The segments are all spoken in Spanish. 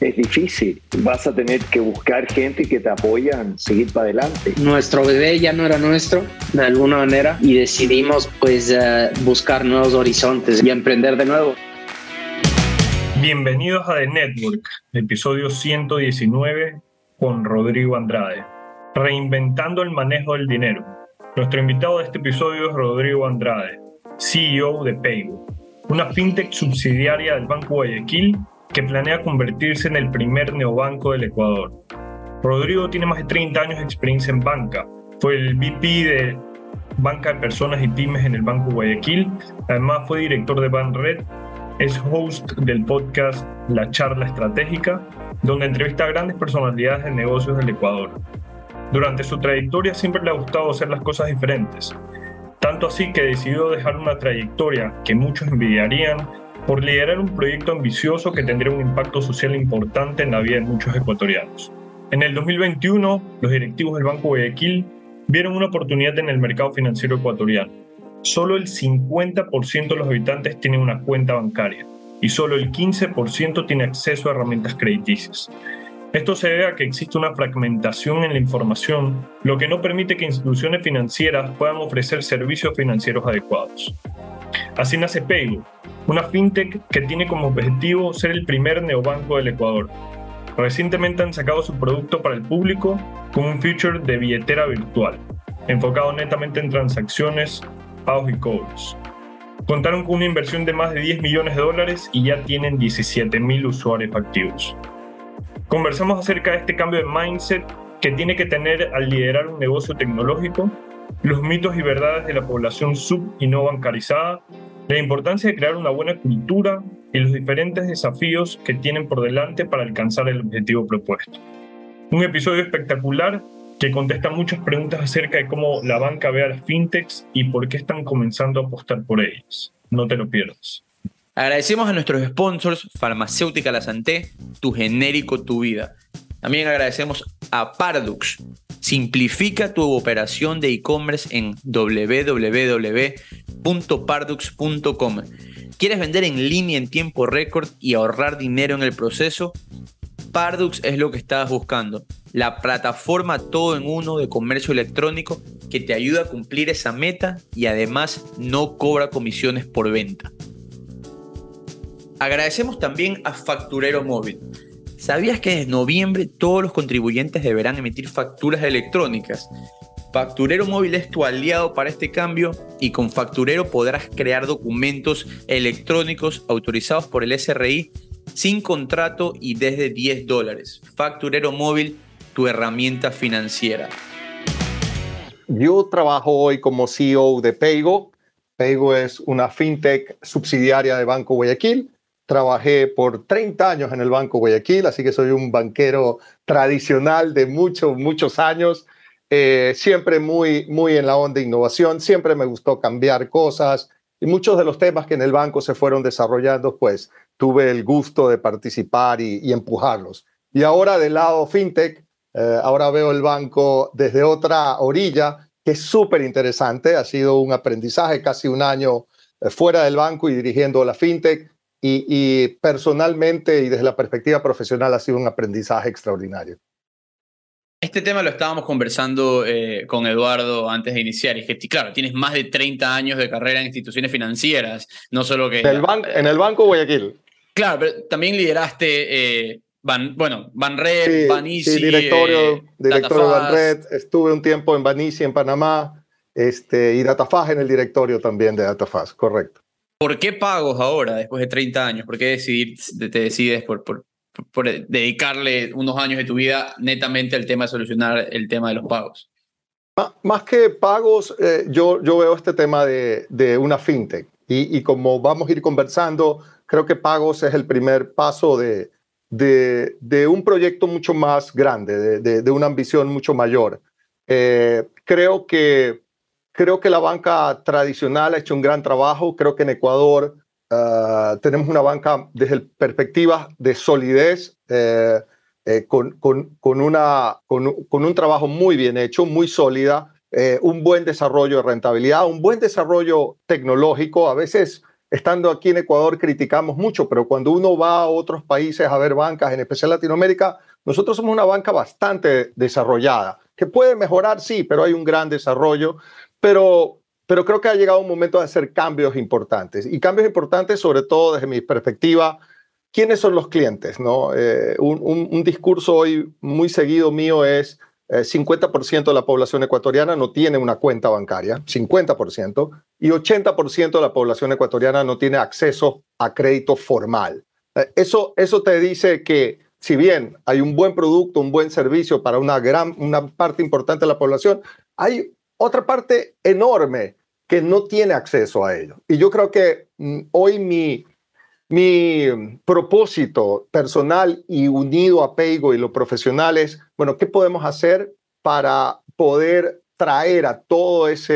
es difícil. Vas a tener que buscar gente que te apoyan, seguir para adelante. Nuestro bebé ya no era nuestro, de alguna manera, y decidimos pues eh, buscar nuevos horizontes y emprender de nuevo. Bienvenidos a The Network, episodio 119 con Rodrigo Andrade. Reinventando el manejo del dinero. Nuestro invitado de este episodio es Rodrigo Andrade, CEO de Paygo, una fintech subsidiaria del Banco Guayaquil que planea convertirse en el primer neobanco del Ecuador. Rodrigo tiene más de 30 años de experiencia en banca. Fue el VP de Banca de Personas y Pymes en el Banco Guayaquil. Además fue director de Banred. Es host del podcast La Charla Estratégica, donde entrevista a grandes personalidades de negocios del Ecuador. Durante su trayectoria siempre le ha gustado hacer las cosas diferentes. Tanto así que decidió dejar una trayectoria que muchos envidiarían por liderar un proyecto ambicioso que tendría un impacto social importante en la vida de muchos ecuatorianos. En el 2021, los directivos del Banco Guayaquil vieron una oportunidad en el mercado financiero ecuatoriano. Solo el 50% de los habitantes tienen una cuenta bancaria y solo el 15% tiene acceso a herramientas crediticias. Esto se debe a que existe una fragmentación en la información, lo que no permite que instituciones financieras puedan ofrecer servicios financieros adecuados. Así nace Paygo, una fintech que tiene como objetivo ser el primer neobanco del Ecuador. Recientemente han sacado su producto para el público con un feature de billetera virtual, enfocado netamente en transacciones, pagos y cobros. Contaron con una inversión de más de 10 millones de dólares y ya tienen 17 mil usuarios activos. Conversamos acerca de este cambio de mindset que tiene que tener al liderar un negocio tecnológico, los mitos y verdades de la población sub y no bancarizada la importancia de crear una buena cultura y los diferentes desafíos que tienen por delante para alcanzar el objetivo propuesto. Un episodio espectacular que contesta muchas preguntas acerca de cómo la banca ve a las fintechs y por qué están comenzando a apostar por ellas. No te lo pierdas. Agradecemos a nuestros sponsors, Farmacéutica La Santé, Tu Genérico Tu Vida. También agradecemos a Pardux, Simplifica tu operación de e-commerce en www.pardux.com. ¿Quieres vender en línea en tiempo récord y ahorrar dinero en el proceso? Pardux es lo que estabas buscando, la plataforma todo en uno de comercio electrónico que te ayuda a cumplir esa meta y además no cobra comisiones por venta. Agradecemos también a Facturero Móvil ¿Sabías que en noviembre todos los contribuyentes deberán emitir facturas electrónicas? Facturero Móvil es tu aliado para este cambio y con Facturero podrás crear documentos electrónicos autorizados por el SRI sin contrato y desde 10 dólares. Facturero Móvil, tu herramienta financiera. Yo trabajo hoy como CEO de Paygo. Paygo es una fintech subsidiaria de Banco Guayaquil Trabajé por 30 años en el Banco Guayaquil, así que soy un banquero tradicional de muchos, muchos años. Eh, siempre muy, muy en la onda de innovación, siempre me gustó cambiar cosas y muchos de los temas que en el banco se fueron desarrollando, pues tuve el gusto de participar y, empujarlos. Y ahora del lado fintech, eh, ahora veo el banco desde otra orilla, que es súper interesante, ha sido un aprendizaje, casi un año eh, fuera del banco y dirigiendo la fintech y, personalmente y desde la perspectiva profesional ha sido un aprendizaje extraordinario. Este tema lo estábamos conversando eh, con Eduardo antes de iniciar. Y es que, claro, tienes más de 30 años de carrera en instituciones financieras, no solo que... En el, en el Banco Guayaquil. Claro, pero también lideraste, eh, bueno, Banred, sí, Sí, directorio, eh, directorio de Banred. Estuve un tiempo en Banisi, en Panamá, este, y Datafaz en el directorio también de Datafaz, correcto. ¿Por qué pagos ahora, después de 30 años? ¿Por qué decidir, te decides por, por, dedicarle unos años de tu vida netamente al tema de solucionar el tema de los pagos? Más que pagos, eh, yo, yo veo este tema de, de una fintech. Y, y, como vamos a ir conversando, creo que pagos es el primer paso de, de, de un proyecto mucho más grande, de, una ambición mucho mayor. Eh, creo que creo que la banca tradicional ha hecho un gran trabajo. Creo que en Ecuador ah, tenemos una banca desde perspectiva de solidez, eh, eh, con, con, con, una, con, con, un trabajo muy bien hecho, muy sólida, eh, un buen desarrollo de rentabilidad, un buen desarrollo tecnológico. A veces, estando aquí en Ecuador, criticamos mucho, pero cuando uno va a otros países a ver bancas, en especial Latinoamérica, nosotros somos una banca bastante desarrollada, que puede mejorar, sí, pero hay un gran desarrollo. Pero, pero creo que ha llegado un momento de hacer cambios importantes. Y cambios importantes, sobre todo desde mi perspectiva, ¿quiénes son los clientes? No? Eh, un, un, discurso hoy muy seguido mío es 50% eh, de la población ecuatoriana no tiene una cuenta bancaria, 50%, y 80% de la población ecuatoriana no tiene acceso a crédito formal. Eh, eso, eso te dice que si bien hay un buen producto, un buen servicio para una gran una parte importante de la población, hay otra parte enorme que no tiene acceso a ello. Y yo creo que mm, hoy mi, mi propósito personal y unido a Peigo y lo profesional es, bueno, ¿qué podemos hacer para poder traer a toda esa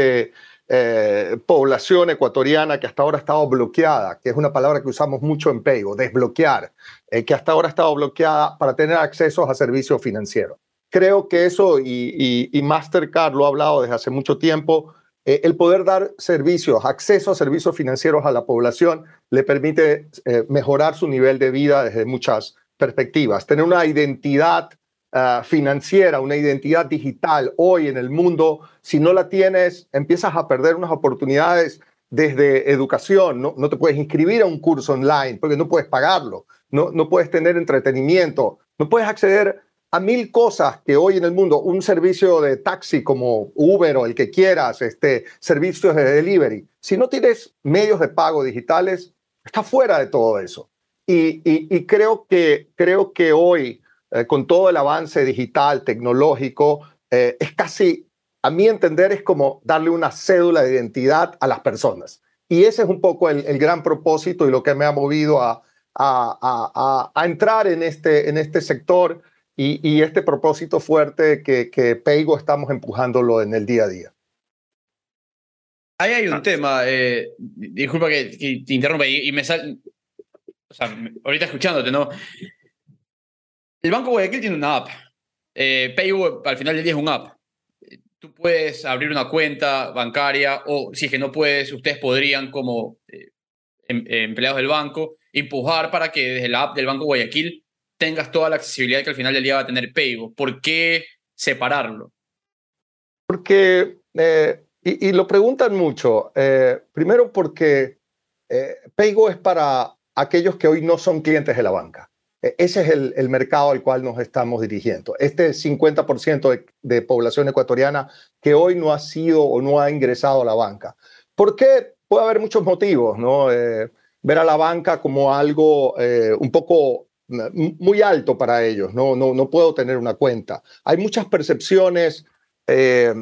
eh, población ecuatoriana que hasta ahora ha estado bloqueada, que es una palabra que usamos mucho en Peigo, desbloquear, eh, que hasta ahora ha estado bloqueada para tener acceso a servicios financieros? Creo que eso, y, Mastercard lo ha hablado desde hace mucho tiempo, eh, el poder dar servicios, acceso a servicios financieros a la población, le permite eh, mejorar su nivel de vida desde muchas perspectivas. Tener una identidad ah, financiera, una identidad digital hoy en el mundo, si no la tienes, empiezas a perder unas oportunidades desde educación. No, no te puedes inscribir a un curso online porque no puedes pagarlo, no, no puedes tener entretenimiento, no puedes acceder a mil cosas que hoy en el mundo, un servicio de taxi como Uber o el que quieras, este, servicios de delivery, si no tienes medios de pago digitales, está fuera de todo eso. Y, creo, que, creo que hoy, eh, con todo el avance digital, tecnológico, eh, es casi, a mi entender, es como darle una cédula de identidad a las personas. Y ese es un poco el, gran propósito y lo que me ha movido a, a, a entrar en este, en este sector y, este propósito fuerte que, que Peigo estamos empujándolo en el día a día. Ahí hay un ah. tema, eh, disculpa que, te interrumpa y, me sale, o sea, ahorita escuchándote, ¿no? El Banco Guayaquil tiene una app. Eh, Paygo al final del día es una app. Tú puedes abrir una cuenta bancaria o si es que no puedes, ustedes podrían como eh, em, empleados del banco empujar para que desde la app del Banco Guayaquil tengas toda la accesibilidad que al final del día va a tener Paygo. ¿Por qué separarlo? Porque, eh, y, lo preguntan mucho, eh, primero porque eh, Paygo es para aquellos que hoy no son clientes de la banca. E, ese es el, mercado al cual nos estamos dirigiendo. Este 50% de, población ecuatoriana que hoy no ha sido o no ha ingresado a la banca. ¿Por qué? Puede haber muchos motivos, ¿no? ver a la banca como algo un poco muy alto para ellos, no, no, no puedo tener una cuenta. Hay muchas percepciones, eh,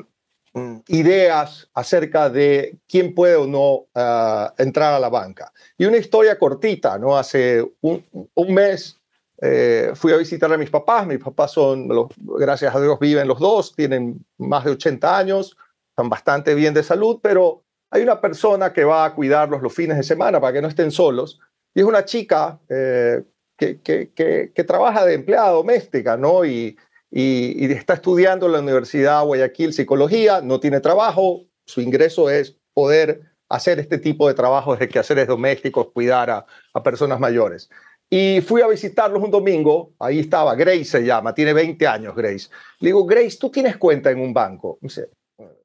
mm, ideas acerca de quién puede o no ah, entrar a la banca. Y una historia cortita, ¿no? Hace un, mes eh, fui a visitar a mis papás, mis papás son, gracias a Dios, viven los dos, tienen más de 80 años, están bastante bien de salud, pero hay una persona que va a cuidarlos los fines de semana para que no estén solos. Y es una chica eh, que, trabaja de empleada doméstica, ¿no? Y, y, está estudiando en la Universidad Guayaquil Psicología, no tiene trabajo, su ingreso es poder hacer este tipo de trabajos de quehaceres domésticos, cuidar a, a personas mayores. Y fui a visitarlos un domingo, ahí estaba, Grace se llama, tiene 20 años Grace. Le digo, Grace, ¿tú tienes cuenta en un banco? dice,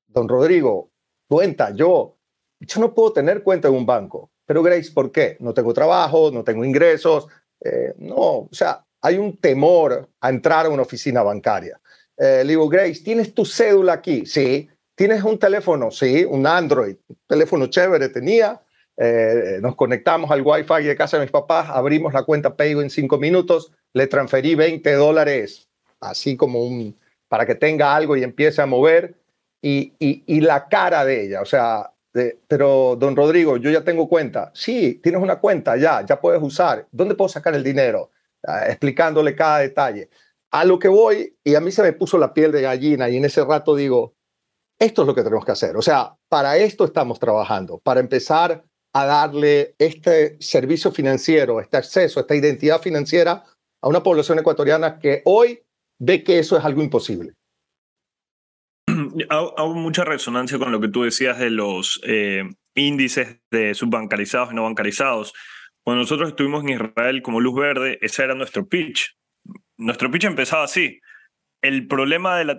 don Rodrigo, cuenta, yo, yo no puedo tener cuenta en un banco. Pero Grace, ¿por qué? No tengo trabajo, no tengo ingresos, eh, no, o sea, hay un temor a entrar a una oficina bancaria. Eh, le digo, Grace, ¿tienes tu cédula aquí? Sí. ¿Tienes un teléfono? Sí, un Android. Un teléfono chévere tenía. Eh, nos conectamos al Wi-Fi de casa de mis papás, abrimos la cuenta Paygo en cinco minutos, le transferí 20 dólares, así como un, para que tenga algo y empiece a mover. Y, y la cara de ella, o sea, pero, don Rodrigo, yo ya tengo cuenta. Sí, tienes una cuenta, ya, ya puedes usar. ¿Dónde puedo sacar el dinero? Ah, explicándole cada detalle. A lo que voy, y a mí se me puso la piel de gallina, y en ese rato digo, esto es lo que tenemos que hacer. O sea, para esto estamos trabajando, para empezar a darle este servicio financiero, este acceso, esta identidad financiera a una población ecuatoriana que hoy ve que eso es algo imposible. Hago mucha resonancia con lo que tú decías de los eh, índices de subbancarizados y no bancarizados. Cuando nosotros estuvimos en Israel como luz verde, ese era nuestro pitch. Nuestro pitch empezaba así. El problema de la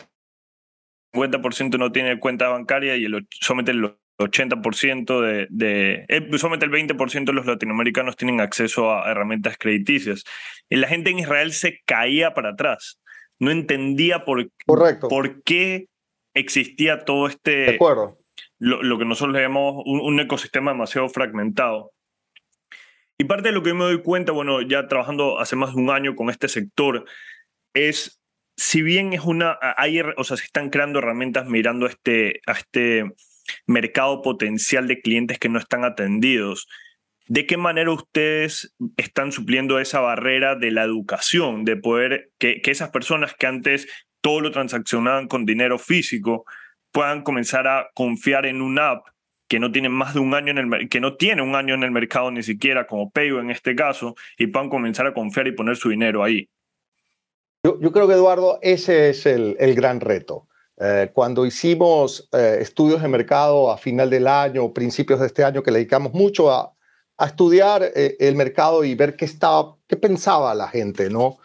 50% no tiene cuenta bancaria y el, solamente el 80% de, de eh, solamente el 20% de los latinoamericanos tienen acceso a herramientas crediticias. Y la gente en Israel se caía para atrás. No entendía por, por qué existía todo este... De acuerdo. Lo, que nosotros le llamamos un, ecosistema demasiado fragmentado. Y parte de lo que me doy cuenta, bueno, ya trabajando hace más de un año con este sector, es, si bien es una, hay, o sea, se están creando herramientas mirando a este, a este mercado potencial de clientes que no están atendidos. ¿De qué manera ustedes están supliendo esa barrera de la educación, de poder que, esas personas que antes todo lo transaccionaban con dinero físico puedan comenzar a confiar en una app que no tiene más de un año en el que no tiene un año en el mercado ni siquiera como Payo en este caso y puedan comenzar a confiar y poner su dinero ahí. Yo, creo que Eduardo ese es el, el gran reto. Eh, cuando hicimos eh, estudios de mercado a final del año, principios de este año, que le dedicamos mucho a, estudiar eh, el mercado y ver qué, estaba, qué pensaba la gente, ¿no?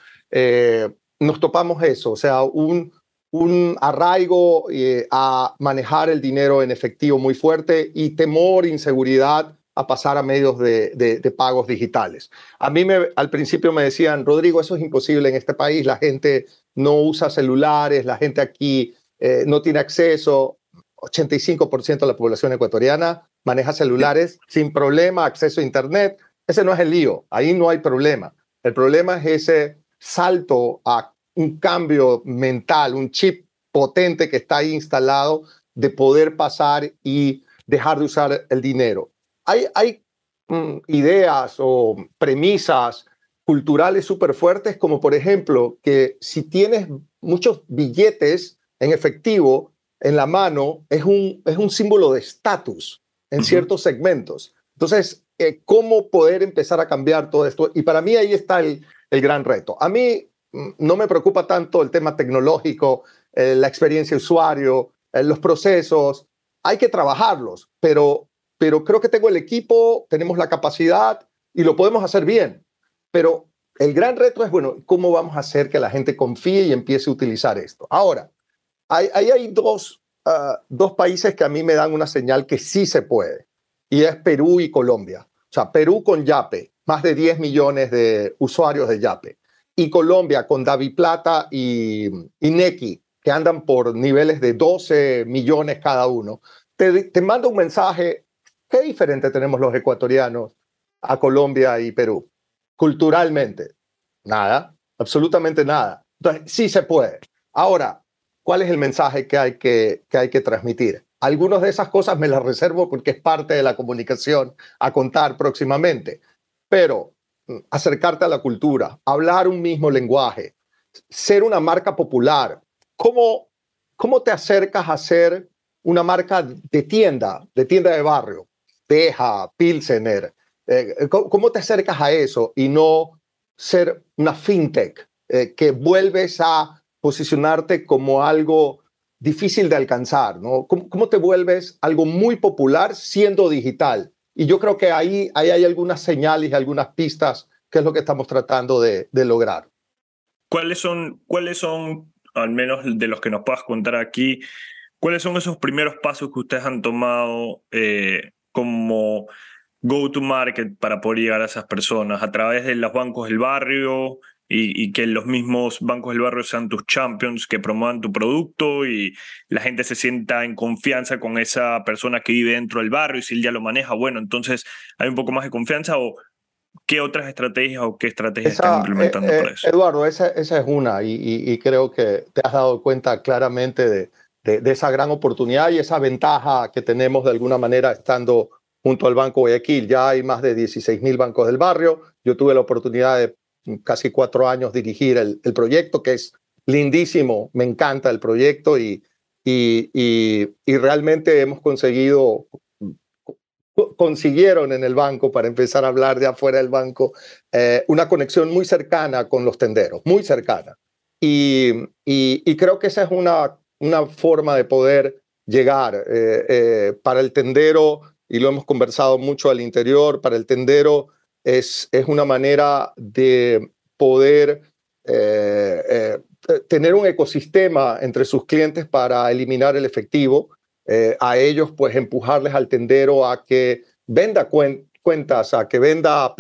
Nos topamos eso, o sea, un, un arraigo a manejar el dinero en efectivo muy fuerte y temor, inseguridad a pasar a medios de, de, pagos digitales. A mí me, al principio me decían, Rodrigo, eso es imposible en este país, la gente no usa celulares, la gente aquí eh, no tiene acceso, 85% de la población ecuatoriana maneja celulares sin problema, acceso a Internet. Ese no es el lío, ahí no hay problema. El problema es ese salto a un cambio mental, un chip potente que está ahí instalado de poder pasar y dejar de usar el dinero. Hay, hay mm, ideas o premisas culturales súper fuertes, como por ejemplo que si tienes muchos billetes en efectivo en la mano es un, es un símbolo de estatus en ciertos segmentos. Entonces, eh, ¿cómo poder empezar a cambiar todo esto? Y para mí ahí está el, el gran reto. A mí no me preocupa tanto el tema tecnológico, eh, la experiencia usuario, eh, los procesos. Hay que trabajarlos, pero, pero creo que tengo el equipo, tenemos la capacidad y lo podemos hacer bien. Pero el gran reto es, bueno, ¿cómo vamos a hacer que la gente confíe y empiece a utilizar esto? Ahora, Ahí hay, dos, ah, dos países que a mí me dan una señal que sí se puede, y es Perú y Colombia. O sea, Perú con Yape, más de 10 millones de usuarios de Yape, y Colombia con Davi Plata y, y Neki, que andan por niveles de 12 millones cada uno. Te, te mando un mensaje, ¿qué diferente tenemos los ecuatorianos a Colombia y Perú? Culturalmente, nada, absolutamente nada. Entonces, sí se puede. Ahora, ¿Cuál es el mensaje que hay que, que hay que transmitir? Algunas de esas cosas me las reservo porque es parte de la comunicación a contar próximamente, pero acercarte a la cultura, hablar un mismo lenguaje, ser una marca popular, ¿cómo, cómo te acercas a ser una marca de tienda, de tienda de barrio, Teja, Pilsener? Eh, ¿cómo, te acercas a eso y no ser una fintech eh, que vuelves a posicionarte como algo difícil de alcanzar, ¿no? ¿Cómo, te vuelves algo muy popular siendo digital? Y yo creo que ahí, ahí hay algunas señales y algunas pistas que es lo que estamos tratando de, lograr. ¿Cuáles son, ¿Cuáles son, al menos de los que nos puedas contar aquí, cuáles son esos primeros pasos que ustedes han tomado eh, como go-to-market para poder llegar a esas personas? ¿A través de los bancos del barrio? Y, que los mismos bancos del barrio sean tus champions, que promuevan tu producto y la gente se sienta en confianza con esa persona que vive dentro del barrio y si él ya lo maneja, bueno, entonces hay un poco más de confianza o qué otras estrategias o qué estrategias están implementando eh, para eh, eso. Eduardo, esa, esa es una y, y, creo que te has dado cuenta claramente de, de, de, esa gran oportunidad y esa ventaja que tenemos de alguna manera estando junto al Banco Guayaquil. Ya hay más de 16 mil bancos del barrio. Yo tuve la oportunidad de casi cuatro años dirigir el, proyecto, que es lindísimo, me encanta el proyecto y, y, y, realmente hemos conseguido, consiguieron en el banco, para empezar a hablar de afuera del banco, eh, una conexión muy cercana con los tenderos, muy cercana. Y, y creo que esa es una, una forma de poder llegar eh, eh, para el tendero, y lo hemos conversado mucho al interior, para el tendero es, es una manera de poder tener un ecosistema entre sus clientes para eliminar el efectivo, eh, a ellos pues empujarles al tendero a que venda cuentas, a que venda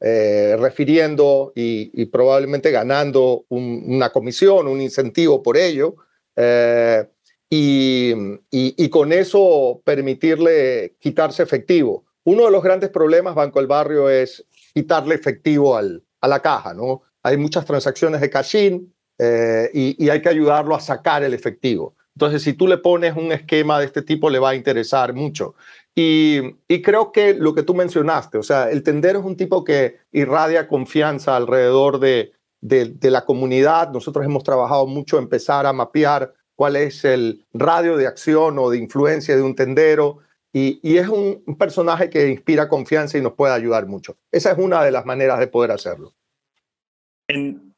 eh, refiriendo y, probablemente ganando una comisión, un incentivo por ello, eh, y, y, con eso permitirle quitarse efectivo. Uno de los grandes problemas, Banco del Barrio, es quitarle efectivo al, a la caja, ¿no? Hay muchas transacciones de cash-in, eh, y, hay que ayudarlo a sacar el efectivo. Entonces, si tú le pones un esquema de este tipo, le va a interesar mucho. Y, creo que lo que tú mencionaste, o sea, el tendero es un tipo que irradia confianza alrededor de, de, la comunidad. Nosotros hemos trabajado mucho empezar a mapear cuál es el radio de acción o de influencia de un tendero. Y, es un, personaje que inspira confianza y nos puede ayudar mucho. Esa es una de las maneras de poder hacerlo. En,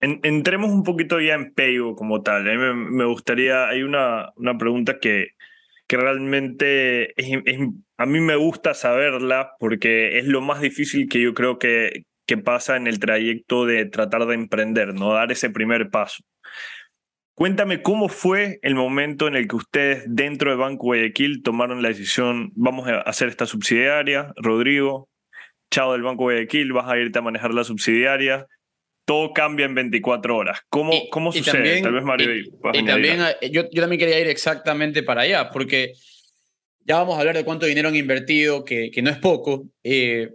entremos un poquito ya en Paygo como tal. Me, gustaría, hay una, una pregunta que, que realmente a mí me gusta saberla porque es lo más difícil que yo creo que, que pasa en el trayecto de tratar de emprender, ¿no? Dar ese primer paso. Cuéntame cómo fue el momento en el que ustedes dentro de Banco Guayaquil tomaron la decisión, vamos a hacer esta subsidiaria, Rodrigo, chao del Banco Guayaquil, vas a irte a manejar la subsidiaria todo cambia en 24 horas. ¿Cómo, cómo sucede? Tal vez Mario. Y, también eh, yo, yo, también quería ir exactamente para allá, porque ya vamos a hablar de cuánto dinero han invertido, que, que no es poco. Eh,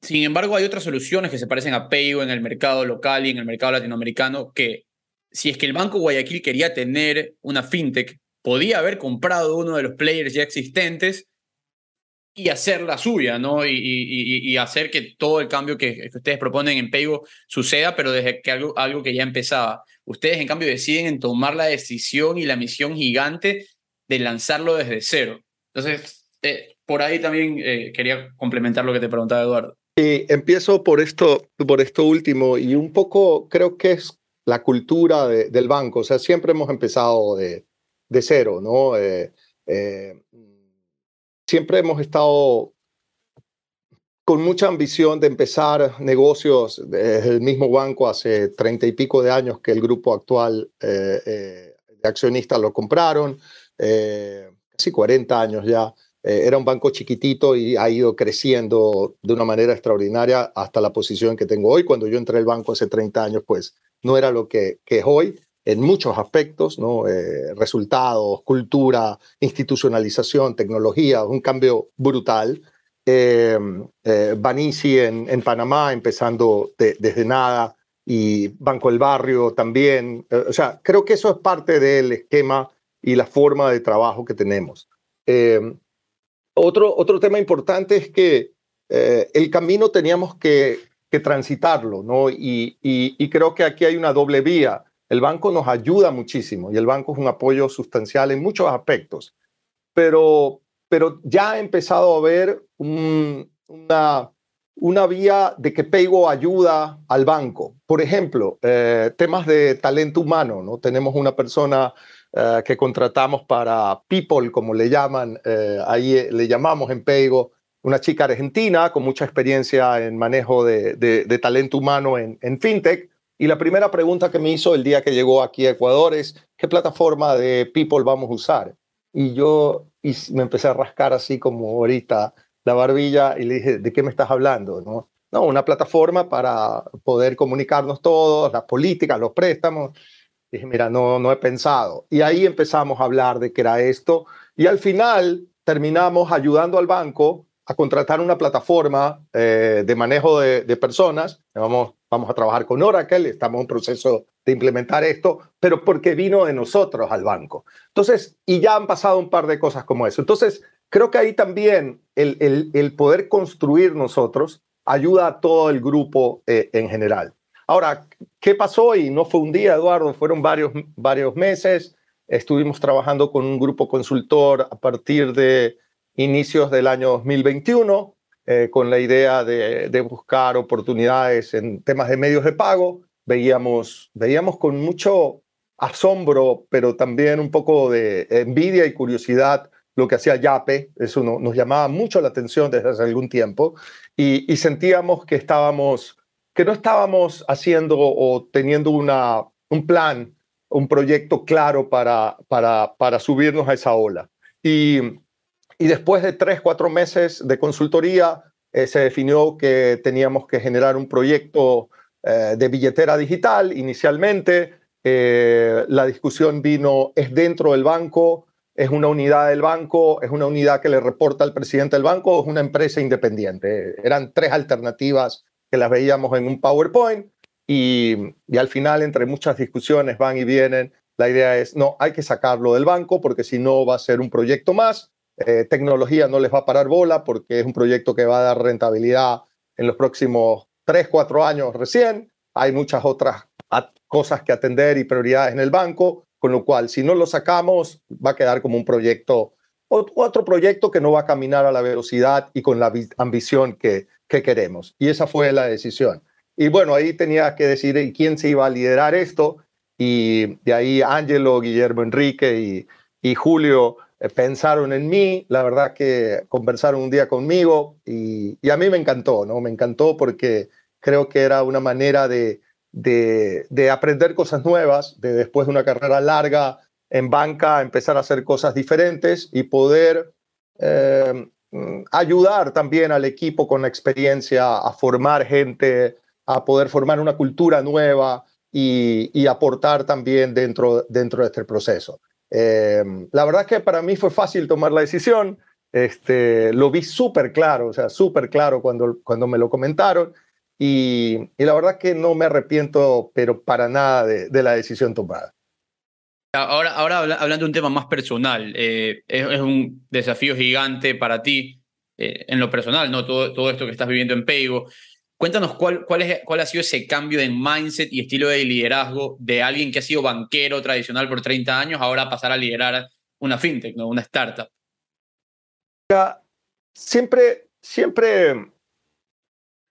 sin embargo, hay otras soluciones que se parecen a Payo en el mercado local y en el mercado latinoamericano que si es que el Banco Guayaquil quería tener una fintech, podía haber comprado uno de los players ya existentes y hacer la suya, ¿no? Y, hacer que todo el cambio que, ustedes proponen en Paygo suceda, pero desde que algo, algo que ya empezaba. Ustedes, en cambio, deciden en tomar la decisión y la misión gigante de lanzarlo desde cero. Entonces, eh, por ahí también eh, quería complementar lo que te preguntaba Eduardo. Y empiezo por esto, por esto último, y un poco creo que es la cultura del banco. O sea, siempre hemos empezado de, cero, ¿no? Eh, siempre hemos estado con mucha ambición de empezar negocios desde el mismo banco hace treinta y pico de años que el grupo actual eh, eh, de accionistas lo compraron, eh, casi 40 años ya. Era un banco chiquitito y ha ido creciendo de una manera extraordinaria hasta la posición que tengo hoy. Cuando yo entré al banco hace 30 años, pues no era lo que, que es hoy en muchos aspectos, ¿no? Eh, resultados, cultura, institucionalización, tecnología, un cambio brutal. Eh, eh Banisi en, en, Panamá, empezando desde nada, y Banco del Barrio también. Eh, o sea, creo que eso es parte del esquema y la forma de trabajo que tenemos. Otro, otro tema importante es que el camino teníamos que, que transitarlo, ¿no? Y, y, y creo que aquí hay una doble vía el banco nos ayuda muchísimo y el banco es un apoyo sustancial en muchos aspectos, pero, pero ya ha empezado a haber una, una vía de que Paygo ayuda al banco. Por ejemplo, eh, temas de talento humano, ¿no? Tenemos una persona eh, que contratamos para People, como le llaman, eh, ahí le llamamos en Paygo, una chica argentina con mucha experiencia en manejo de, de, talento humano en, en FinTech y la primera pregunta que me hizo el día que llegó aquí a Ecuador es, ¿qué plataforma de People vamos a usar? Y yo me empecé a rascar así como ahorita la barbilla y le dije, ¿de qué me estás hablando? No, no una plataforma para poder comunicarnos todos, las políticas, los préstamos. Dije, mira, no, no he pensado. Y ahí empezamos a hablar de qué era esto. Y al final terminamos ayudando al banco a contratar una plataforma eh, de manejo de, personas. Vamos vamos a trabajar con Oracle, estamos en proceso de implementar esto, pero porque vino de nosotros al banco. Entonces, y ya han pasado un par de cosas como eso. Entonces, creo que ahí también el poder construir nosotros ayuda a todo el grupo eh, en general. Ahora, ¿qué pasó? Y no fue un día, Eduardo, fueron varios, varios meses. estuvimos trabajando con un grupo consultor a partir de inicios del año 2021, eh, con la idea de, buscar oportunidades en temas de medios de pago. Veíamos, veíamos con mucho asombro, pero también un poco de envidia y curiosidad lo que hacía Yape. Eso nos llamaba mucho la atención desde hace algún tiempo y sentíamos que estábamos que no estábamos haciendo o teniendo una, un plan, un proyecto claro para, para, para subirnos a esa ola. Y, y después de tres, cuatro meses de consultoría, eh, se definió que teníamos que generar un proyecto eh, de billetera digital inicialmente. Eh, la discusión vino, ¿es dentro del banco? ¿Es una unidad del banco? ¿Es una unidad que le reporta al presidente del banco? ¿O es una empresa independiente? Eran tres alternativas que las veíamos en un PowerPoint y, y, al final, entre muchas discusiones van y vienen, la idea es, no, hay que sacarlo del banco porque si no va a ser un proyecto más. Eh, tecnología no les va a parar bola porque es un proyecto que va a dar rentabilidad en los próximos 3, 4 años recién. Hay muchas otras cosas que atender y prioridades en el banco, con lo cual si no lo sacamos va a quedar como un proyecto, otro proyecto que no va a caminar a la velocidad y con la ambición que, que queremos. Y esa fue la decisión. Y bueno, ahí tenía que decidir quién se iba a liderar esto. Y de ahí Angelo, Guillermo Enrique y, y Julio eh, pensaron en mí. La verdad que conversaron un día conmigo y, y, a mí me encantó, ¿no? Me encantó porque creo que era una manera de, de, de aprender cosas nuevas, de después de una carrera larga en banca empezar a hacer cosas diferentes y poder eh, ayudar también al equipo con la experiencia a formar gente, a poder formar una cultura nueva y, aportar también dentro, dentro de este proceso. Em, la verdad que para mí fue fácil tomar la decisión, este, lo vi súper claro, o sea, súper claro cuando, cuando me lo comentaron y, y, la verdad que no me arrepiento, pero para nada de, de la decisión tomada. Ahora, ahora hablando de un tema más personal, eh, es, un desafío gigante para ti eh, en lo personal, ¿no? Todo, todo esto que estás viviendo en Peigo. Cuéntanos cuál, cuál, ha sido ese cambio de mindset y estilo de liderazgo de alguien que ha sido banquero tradicional por 30 años, ahora pasar a liderar una fintech, ¿no? una startup. Siempre, siempre,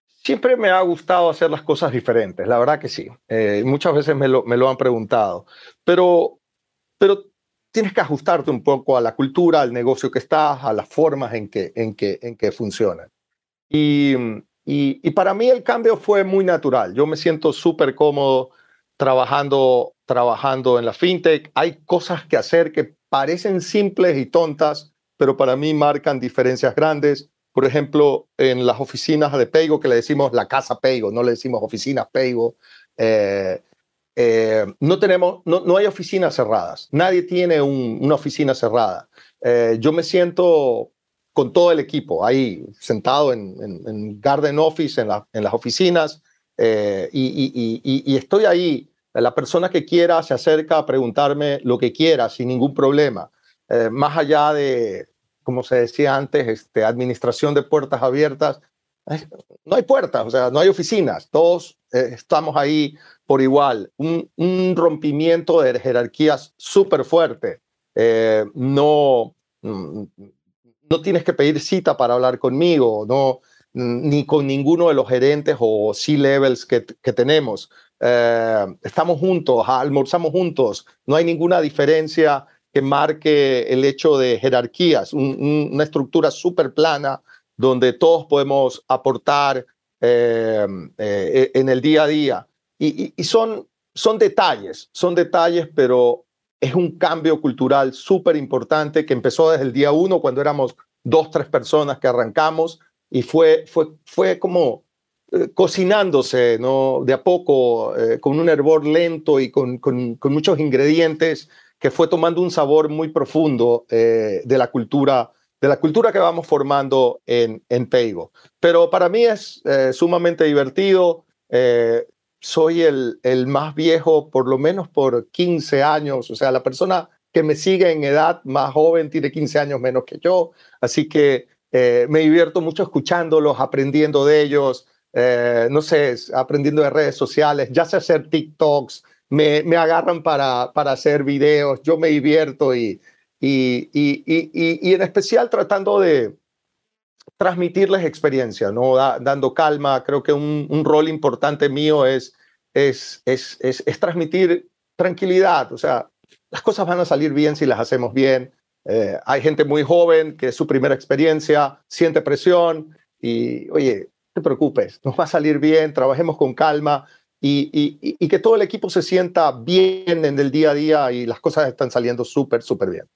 siempre me ha gustado hacer las cosas diferentes, la verdad que sí. Eh, muchas veces me lo, me lo han preguntado, pero pero tienes que ajustarte un poco a la cultura, al negocio que estás, a las formas en que, en que, en que funcionan. Y, y, y para mí el cambio fue muy natural. Yo me siento súper cómodo trabajando, trabajando en la fintech. Hay cosas que hacer que parecen simples y tontas, pero para mí marcan diferencias grandes. Por ejemplo, en las oficinas de Peigo, que le decimos la casa Peigo, no le decimos oficinas Peigo, eh, eh, no, tenemos, no, no, hay oficinas cerradas, nadie tiene una oficina cerrada. Eh, yo me siento con todo el equipo ahí, sentado en, en, Garden Office, en, la, en las oficinas, eh, y, estoy ahí. La persona que quiera se acerca a preguntarme lo que quiera sin ningún problema. más allá de, como se decía antes, este, administración de puertas abiertas, no hay puertas, o sea, no hay oficinas, todos estamos ahí por igual, un, rompimiento de jerarquías súper fuerte. Eh, no, mm, no tienes que pedir cita para hablar conmigo, no, ni con ninguno de los gerentes o C-levels que, que, tenemos. Eh, estamos juntos, almorzamos juntos, no hay ninguna diferencia que marque el hecho de jerarquías, una estructura súper plana donde todos podemos aportar eh, eh, en el día a día. Y, son, son detalles, son detalles, pero es un cambio cultural súper importante que empezó desde el día uno, cuando éramos dos, tres personas que arrancamos, y fue, fue, fue como eh, cocinándose ¿no? de a poco, con un hervor lento y con, con, muchos ingredientes, que fue tomando un sabor muy profundo de la cultura de la cultura que vamos formando en, en Peigo. Pero para mí es eh, sumamente divertido. Eh, soy el, el más viejo, por lo menos por 15 años. O sea, la persona que me sigue en edad más joven tiene 15 años menos que yo. Así que eh, me divierto mucho escuchándolos, aprendiendo de ellos. Eh, no sé, aprendiendo de redes sociales, ya sé hacer TikToks, me, me agarran para, para hacer videos, yo me divierto y, y, y, y, y en especial tratando de transmitirles experiencia, ¿no? dando calma. Creo que un, un rol importante mío es, es, es, es, es transmitir tranquilidad, o sea, las cosas van a salir bien si las hacemos bien. Eh, hay gente muy joven que es su primera experiencia, siente presión y, oye, no te preocupes, nos va a salir bien, trabajemos con calma y, y, y que todo el equipo se sienta bien en el día a día y las cosas están saliendo súper, súper bien.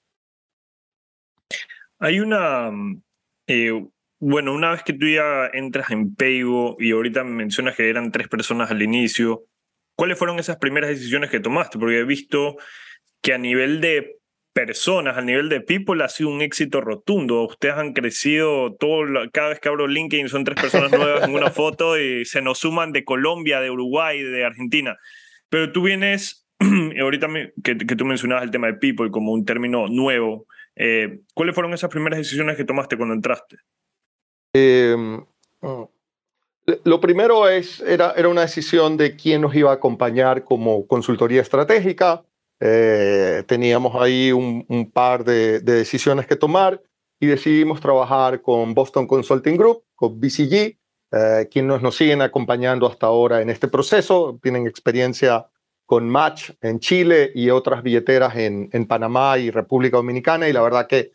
Hay una, eh, bueno, una vez que tú ya entras en Paygo y ahorita mencionas que eran tres personas al inicio, ¿cuáles fueron esas primeras decisiones que tomaste? Porque he visto que a nivel de personas, a nivel de people, ha sido un éxito rotundo. Ustedes han crecido, todo, cada vez que abro LinkedIn son tres personas nuevas en una foto y se nos suman de Colombia, de Uruguay, de Argentina. Pero tú vienes, ahorita que, que, tú mencionabas el tema de people como un término nuevo, eh, ¿cuáles fueron esas primeras decisiones que tomaste cuando entraste? Eh, lo primero es, era, era una decisión de quién nos iba a acompañar como consultoría estratégica. Eh, teníamos ahí un, par de, de, decisiones que tomar y decidimos trabajar con Boston Consulting Group, con BCG, eh, quienes nos siguen acompañando hasta ahora en este proceso. Tienen experiencia con Match en Chile y otras billeteras en, Panamá y República Dominicana y la verdad que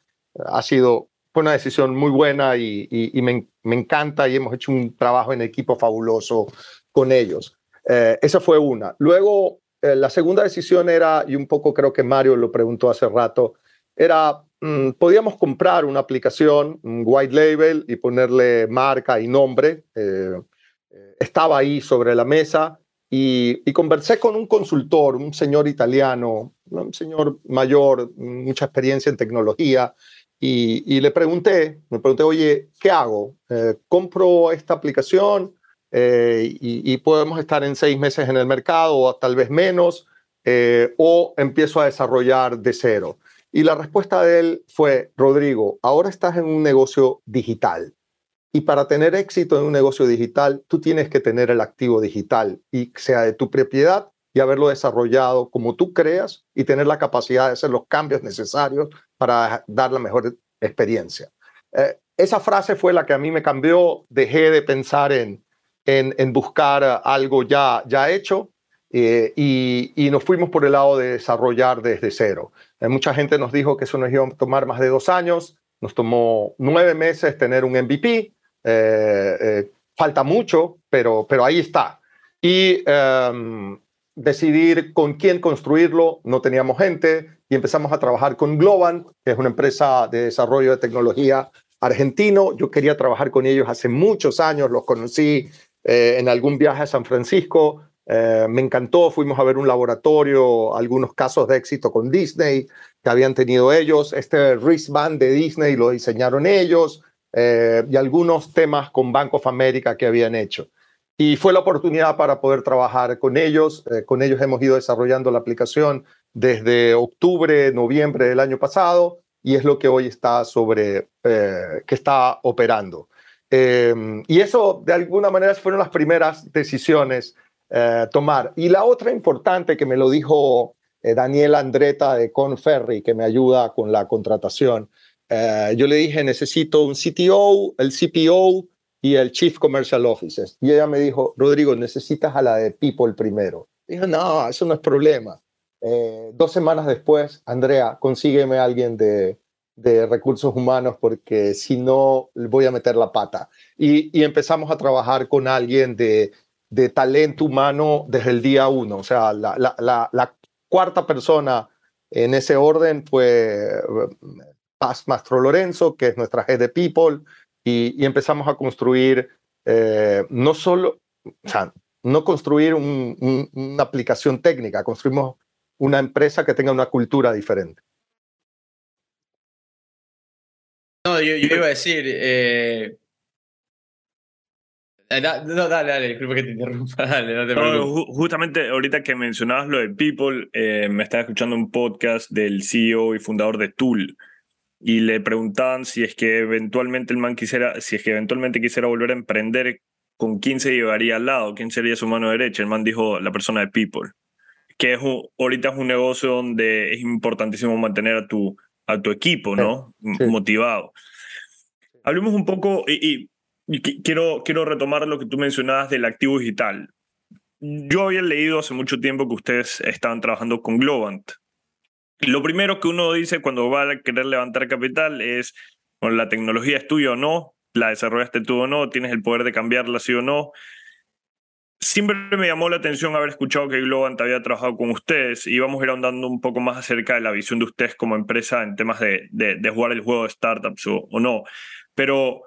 ha sido una decisión muy buena y, me, encanta y hemos hecho un trabajo en equipo fabuloso con ellos. Eh, esa fue una. Luego, eh, la segunda decisión era, y un poco creo que Mario lo preguntó hace rato, era, mmm, podíamos comprar una aplicación, un white label, y ponerle marca y nombre. Eh, estaba ahí sobre la mesa y, conversé con un consultor, un señor italiano, un señor mayor, mucha experiencia en tecnología, y, le pregunté, me pregunté, oye, ¿qué hago? Eh, ¿Compro esta aplicación eh, y, y, podemos estar en seis meses en el mercado o tal vez menos? Eh, ¿O empiezo a desarrollar de cero? Y la respuesta de él fue, Rodrigo, ahora estás en un negocio digital. Y para tener éxito en un negocio digital, tú tienes que tener el activo digital y sea de tu propiedad y haberlo desarrollado como tú creas y tener la capacidad de hacer los cambios necesarios para dar la mejor experiencia. Eh, esa frase fue la que a mí me cambió, dejé de pensar en, en, buscar algo ya, ya hecho eh, y, y, nos fuimos por el lado de desarrollar desde cero. Eh, mucha gente nos dijo que eso nos iba a tomar más de dos años, nos tomó nueve meses tener un MVP, falta mucho, pero, pero ahí está. Y um, decidir con quién construirlo, no teníamos gente y empezamos a trabajar con Globan, que es una empresa de desarrollo de tecnología argentino. Yo quería trabajar con ellos hace muchos años, los conocí eh, en algún viaje a San Francisco, eh, me encantó, fuimos a ver un laboratorio, algunos casos de éxito con Disney que habían tenido ellos, este wristband de Disney lo diseñaron ellos eh, y algunos temas con Bank of America que habían hecho. Y fue la oportunidad para poder trabajar con ellos. Eh, con ellos hemos ido desarrollando la aplicación desde octubre, noviembre del año pasado y es lo que hoy está sobre, eh, que está operando. Eh, y eso de alguna manera fueron las primeras decisiones eh, tomar. Y la otra importante que me lo dijo eh, Daniel Andreta de Conferry, que me ayuda con la contratación. Yo le dije, necesito un CTO, el CPO, y el Chief Commercial Officer. Y ella me dijo, Rodrigo, necesitas a la de People primero. Dijo, no, eso no es problema. Eh, dos semanas después, Andrea, consígueme a alguien de, de, recursos humanos porque si no, voy a meter la pata. Y, empezamos a trabajar con alguien de, de, talento humano desde el día uno. O sea, la, la, cuarta persona en ese orden fue eh, Paz Mastro Lorenzo, que es nuestra head de People, y, y empezamos a construir eh, no solo, o sea, no construir un, un, una aplicación técnica, construimos una empresa que tenga una cultura diferente. No, yo, yo iba a decir, eh... No, dale, dale, disculpa que te interrumpa. Dale, no te no, justamente ahorita que mencionabas lo de People, eh, me estaba escuchando un podcast del CEO y fundador de Tool, y le preguntaban si es que eventualmente el man quisiera, si es que eventualmente quisiera volver a emprender, ¿con quién se llevaría al lado? ¿Quién sería su mano derecha? El man dijo la persona de People. que es ahorita es un negocio donde es importantísimo mantener a tu, a tu equipo, ¿no? Motivado. Hablemos un poco, y, quiero, quiero retomar lo que tú mencionabas del activo digital. Yo había leído hace mucho tiempo que ustedes estaban trabajando con Globant. Lo primero que uno dice cuando va a querer levantar capital es, bueno, la tecnología es tuya o no, la desarrollaste tú o no, tienes el poder de cambiarla sí o no. Siempre me llamó la atención haber escuchado que Globant había trabajado con ustedes y vamos a ir ahondando un poco más acerca de la visión de ustedes como empresa en temas de, jugar el juego de startups o, o no. Pero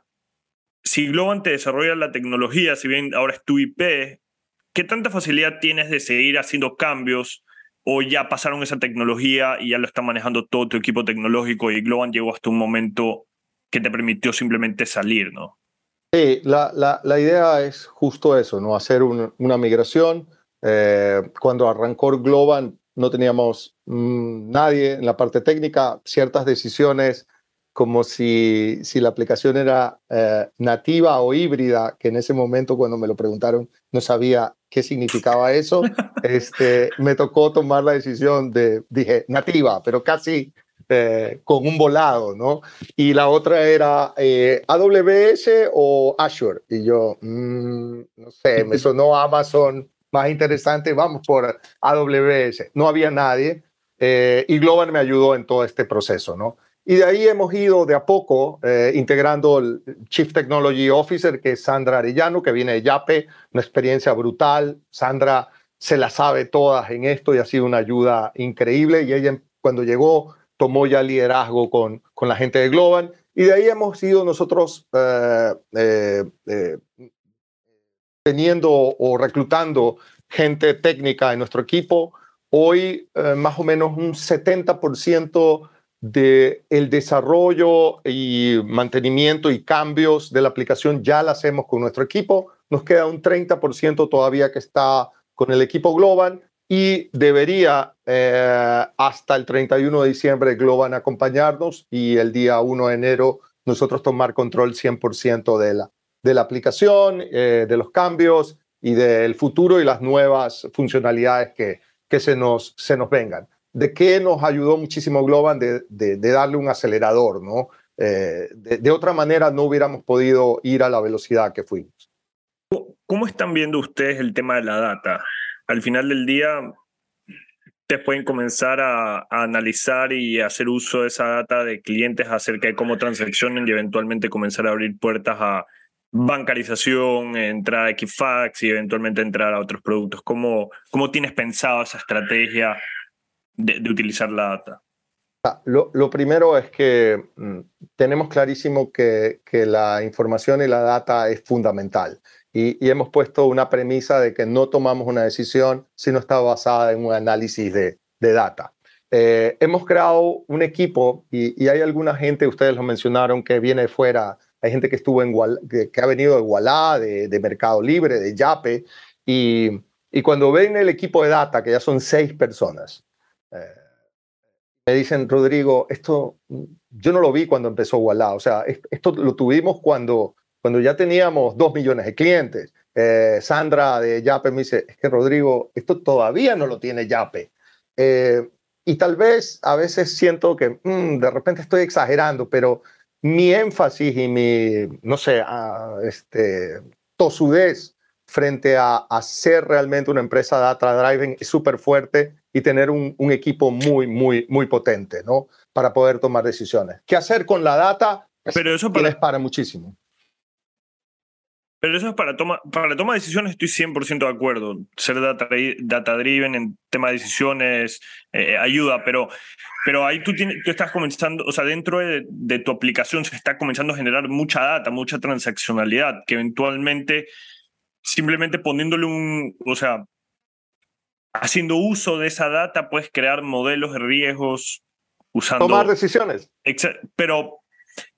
si Globant te desarrolla la tecnología, si bien ahora es tu IP, ¿qué tanta facilidad tienes de seguir haciendo cambios o ya pasaron esa tecnología y ya lo está manejando todo tu equipo tecnológico y Globant llegó hasta un momento que te permitió simplemente salir, ¿no? Sí, la, la, idea es justo eso, ¿no? Hacer una migración. Eh, cuando arrancó Globant no teníamos mm, nadie en la parte técnica, ciertas decisiones como si, si la aplicación era eh, nativa o híbrida, que en ese momento cuando me lo preguntaron no sabía qué significaba eso, este, me tocó tomar la decisión de, dije, nativa, pero casi eh, con un volado, ¿no? Y la otra era eh, AWS o Azure. Y yo, mm, no sé, me sonó Amazon más interesante, vamos por AWS. No había nadie y Global me ayudó en todo este proceso, ¿no? Y de ahí hemos ido de a poco eh, integrando el Chief Technology Officer, que es Sandra Arellano, que viene de Yape, una experiencia brutal. Sandra se la sabe todas en esto y ha sido una ayuda increíble. Y ella cuando llegó tomó ya liderazgo con, con la gente de Global. Y de ahí hemos ido nosotros eh, eh, teniendo o reclutando gente técnica en nuestro equipo. Hoy más o menos un 70% de el desarrollo y mantenimiento y cambios de la aplicación ya la hacemos con nuestro equipo. Nos queda un 30% todavía que está con el equipo Global y debería eh, hasta el 31 de diciembre Global acompañarnos y el día 1 de enero nosotros tomar control 100% de la, de la aplicación, eh, de los cambios y del futuro y las nuevas funcionalidades que, que se, nos, se nos vengan de qué nos ayudó muchísimo Globan de, de, darle un acelerador, ¿no? Eh, de, otra manera no hubiéramos podido ir a la velocidad que fuimos. ¿Cómo están viendo ustedes el tema de la data? Al final del día, ustedes pueden comenzar a, analizar y hacer uso de esa data de clientes acerca de cómo transaccionan y eventualmente comenzar a abrir puertas a bancarización, entrar a Equifax y eventualmente entrar a otros productos. ¿Cómo, cómo tienes pensado esa estrategia de, utilizar la data? Ah, lo, lo, primero es que mm, tenemos clarísimo que, que, la información y la data es fundamental y, y, hemos puesto una premisa de que no tomamos una decisión si no está basada en un análisis de, de data. Eh, hemos creado un equipo y, y, hay alguna gente, ustedes lo mencionaron, que viene fuera. Hay gente que estuvo en que, que ha venido de Wallah, de, de Mercado Libre, de Yape y, y cuando ven el equipo de data, que ya son seis personas, me dicen, Rodrigo, esto yo no lo vi cuando empezó Wallah, o sea, esto lo tuvimos cuando, cuando ya teníamos dos millones de clientes. Eh, Sandra de Yape me dice, es que Rodrigo, esto todavía no lo tiene Yape. Eh, y tal vez a veces siento que mm, de repente estoy exagerando, pero mi énfasis y mi, no sé, uh, este, tosudez frente a, a, ser realmente una empresa data driving es súper fuerte y tener un, un, equipo muy, muy, muy potente, ¿no? Para poder tomar decisiones. ¿Qué hacer con la data? Pero eso para, para muchísimo. Pero eso es para toma, para toma de decisiones, estoy 100% de acuerdo. Ser data, data driven en tema de decisiones eh, ayuda, pero, pero ahí tú, tienes, tú estás comenzando, o sea, dentro de, de, tu aplicación se está comenzando a generar mucha data, mucha transaccionalidad, que eventualmente simplemente poniéndole un, o sea, haciendo uso de esa data puedes crear modelos de riesgos usando... Tomar decisiones. Pero...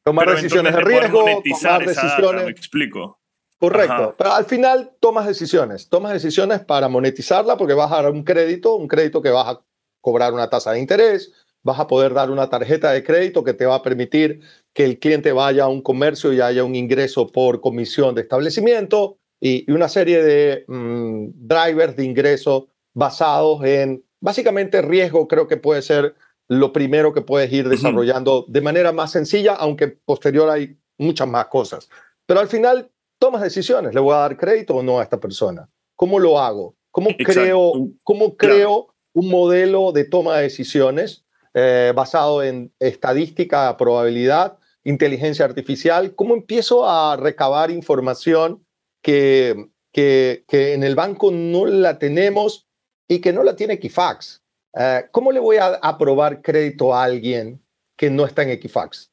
Tomar decisiones de riesgo, tomar decisiones... me explico. Correcto, pero al final tomas decisiones, tomas decisiones para monetizarla porque vas a dar un crédito, un crédito que vas a cobrar una tasa de interés, vas a poder dar una tarjeta de crédito que te va a permitir que el cliente vaya a un comercio y haya un ingreso por comisión de establecimiento y, una serie de mm, drivers de ingreso basados en, básicamente riesgo creo que puede ser lo primero que puedes ir desarrollando de manera más sencilla, aunque posterior hay muchas más cosas. Pero al final tomas decisiones, ¿le voy a dar crédito o no a esta persona? ¿Cómo lo hago? ¿Cómo creo, cómo creo un modelo de toma de decisiones eh, basado en estadística, probabilidad, inteligencia artificial? ¿Cómo empiezo a recabar información que, que, que en el banco no la tenemos y que no la tiene Equifax? Eh, ¿Cómo le voy a aprobar crédito a alguien que no está en Equifax?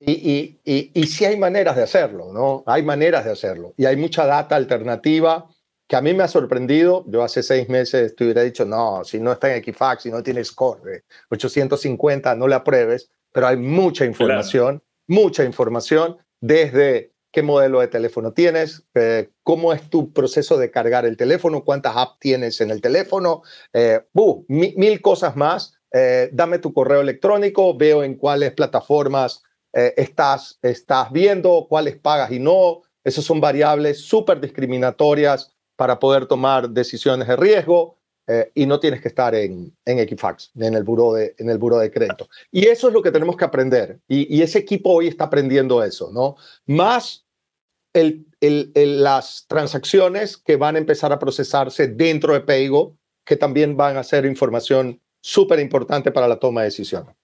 Y, y, y, y sí hay maneras de hacerlo, ¿no? Hay maneras de hacerlo. Y hay mucha data alternativa que a mí me ha sorprendido. Yo hace seis meses te hubiera dicho, no, si no está en Equifax, si no tienes score de 850, no le apruebes. Pero hay mucha información, mucha información, desde qué modelo de teléfono tienes, eh, cómo es tu proceso de cargar el teléfono, cuántas apps tienes en el teléfono, eh, mil, cosas más. Eh, dame tu correo electrónico, veo en cuáles plataformas estás, estás viendo, cuáles pagas y no. Esas son variables súper discriminatorias para poder tomar decisiones de riesgo y no tienes que estar en, en Equifax, en el, buro de, en el buro de crédito. Y eso es lo que tenemos que aprender. Y, y ese equipo hoy está aprendiendo eso, ¿no? Más el, las transacciones que van a empezar a procesarse dentro de Paygo, que también van a ser información súper importante para la toma de decisiones.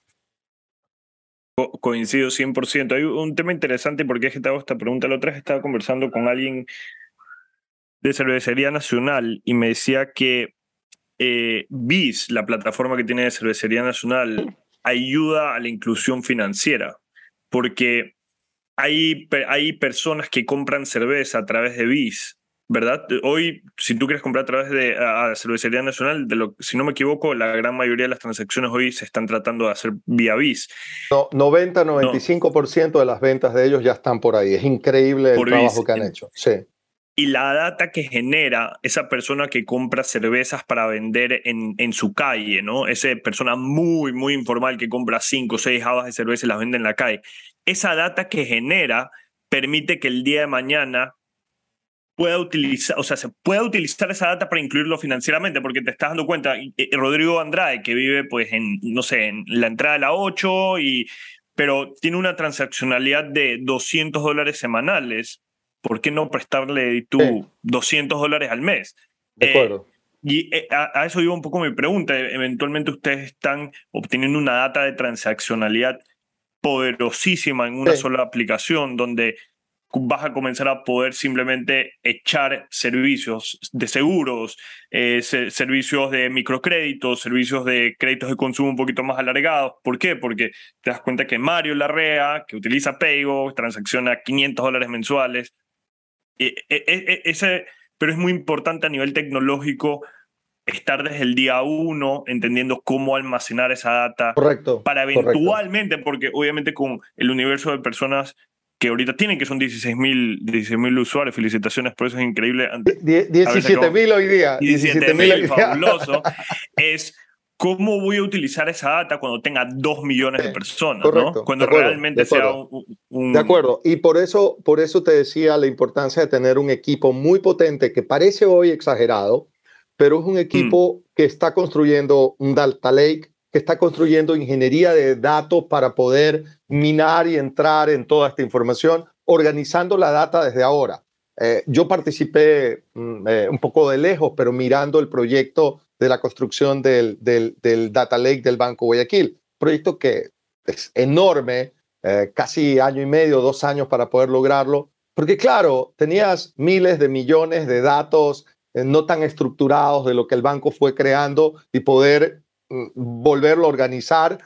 Coincido 100%. Hay un tema interesante porque es que te hago esta pregunta. La otra vez estaba conversando con alguien de Cervecería Nacional y me decía que eh, BIS, la plataforma que tiene de Cervecería Nacional, ayuda a la inclusión financiera. Porque hay, hay personas que compran cerveza a través de BIS, ¿verdad? Hoy, si tú quieres comprar a través de la Cervecería Nacional, de lo, si no me equivoco, la gran mayoría de las transacciones hoy se están tratando de hacer vía BIS. No, 90-95% de las ventas de ellos ya están por ahí. Es increíble el trabajo que han hecho. Sí. Y la data que genera esa persona que compra cervezas para vender en, en su calle, ¿no? Esa persona muy, muy informal que compra 5 o 6 jabas de cerveza y las vende en la calle esa data que genera permite que el día de mañana pueda utilizar, o sea, se pueda utilizar esa data para incluirlo financieramente, porque te estás dando cuenta, Rodrigo Andrade, que vive, pues, en, no sé, en la entrada de la 8, y, pero tiene una transaccionalidad de 200 dólares semanales, ¿por qué no prestarle tú 200 dólares al mes? De eh, acuerdo. y eh, a, eso iba un poco mi pregunta. Eventualmente ustedes están obteniendo una data de transaccionalidad poderosísima en una sola aplicación donde vas a comenzar a poder simplemente echar servicios de seguros, eh, servicios de microcréditos, servicios de créditos de consumo un poquito más alargados. ¿Por qué? Porque te das cuenta que Mario Larrea, que utiliza Paygo, transacciona 500 dólares mensuales. E, e, e, ese, pero es muy importante a nivel tecnológico estar desde el día uno entendiendo cómo almacenar esa data. Correcto. Para eventualmente, porque obviamente con el universo de personas que ahorita tienen, que son 16 mil usuarios, felicitaciones, por eso es increíble. 17 mil hoy día. 17 mil, fabuloso. es cómo voy a utilizar esa data cuando tenga 2 millones de personas, Correcto, Cuando realmente sea un, De acuerdo, y por eso, por eso te decía la importancia de tener un equipo muy potente que parece hoy exagerado, pero es un equipo mm. que está construyendo un data lake, que está construyendo ingeniería de datos para poder minar y entrar en toda esta información, organizando la data desde ahora. Eh, yo participé mm, eh, un poco de lejos, pero mirando el proyecto de la construcción del, del, Data Lake del Banco Guayaquil, proyecto que es enorme, eh, casi año y medio, dos años para poder lograrlo, porque claro, tenías miles de millones de datos no tan estructurados de lo que el banco fue creando y poder mm, volverlo a organizar,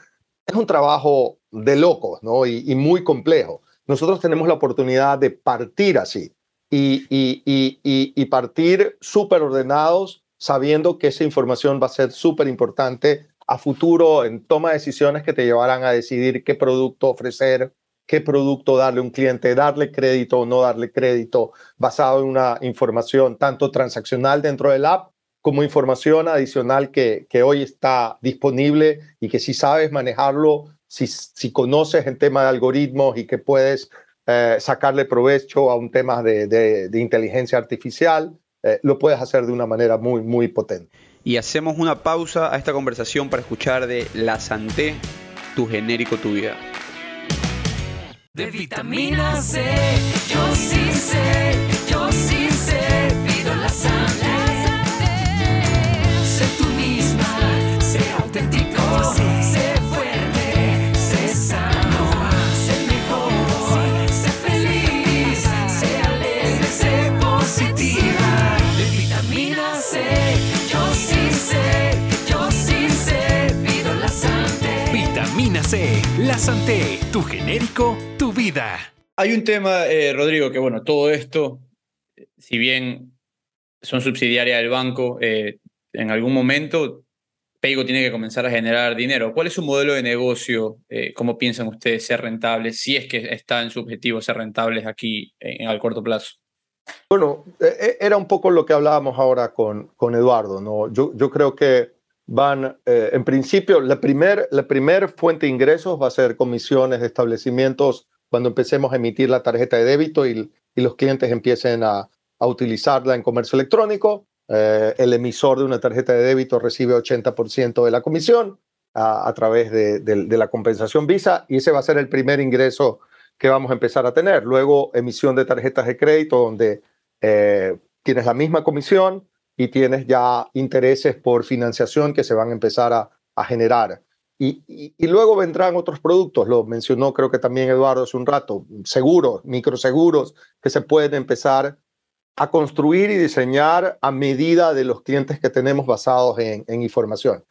es un trabajo de locos ¿no? y, muy complejo. Nosotros tenemos la oportunidad de partir así y, y, y partir súper ordenados, sabiendo que esa información va a ser súper importante a futuro en toma de decisiones que te llevarán a decidir qué producto ofrecer, qué producto darle a un cliente, darle crédito o no darle crédito, basado en una información tanto transaccional dentro del app como información adicional que, que hoy está disponible y que si sabes manejarlo, si, si conoces el tema de algoritmos y que puedes eh, sacarle provecho a un tema de, de, inteligencia artificial, eh, lo puedes hacer de una manera muy, muy potente. Y hacemos una pausa a esta conversación para escuchar de La Santé, tu genérico, tu vida. De vitamina C, yo sí sé, yo sí vida. Hay un tema, eh, Rodrigo, que bueno, todo esto, si bien son subsidiarias del banco, eh, en algún momento Paygo tiene que comenzar a generar dinero. ¿Cuál es su modelo de negocio? Eh, ¿Cómo piensan ustedes ser rentables? Si es que está en su objetivo ser rentables aquí en, al corto plazo. Bueno, eh, era un poco lo que hablábamos ahora con, con Eduardo. ¿no? Yo, yo creo que van, eh, en principio, la primer, la primer fuente de ingresos va a ser comisiones de establecimientos cuando empecemos a emitir la tarjeta de débito y, y los clientes empiecen a, a utilizarla en comercio electrónico. Eh, el emisor de una tarjeta de débito recibe 80% de la comisión a, a través de, de, de, la compensación Visa y ese va a ser el primer ingreso que vamos a empezar a tener. Luego, emisión de tarjetas de crédito donde eh, tienes la misma comisión y tienes ya intereses por financiación que se van a empezar a, a generar. Y, luego vendrán otros productos, lo mencionó creo que también Eduardo hace un rato, seguros, microseguros que se pueden empezar a construir y diseñar a medida de los clientes que tenemos basados en, información.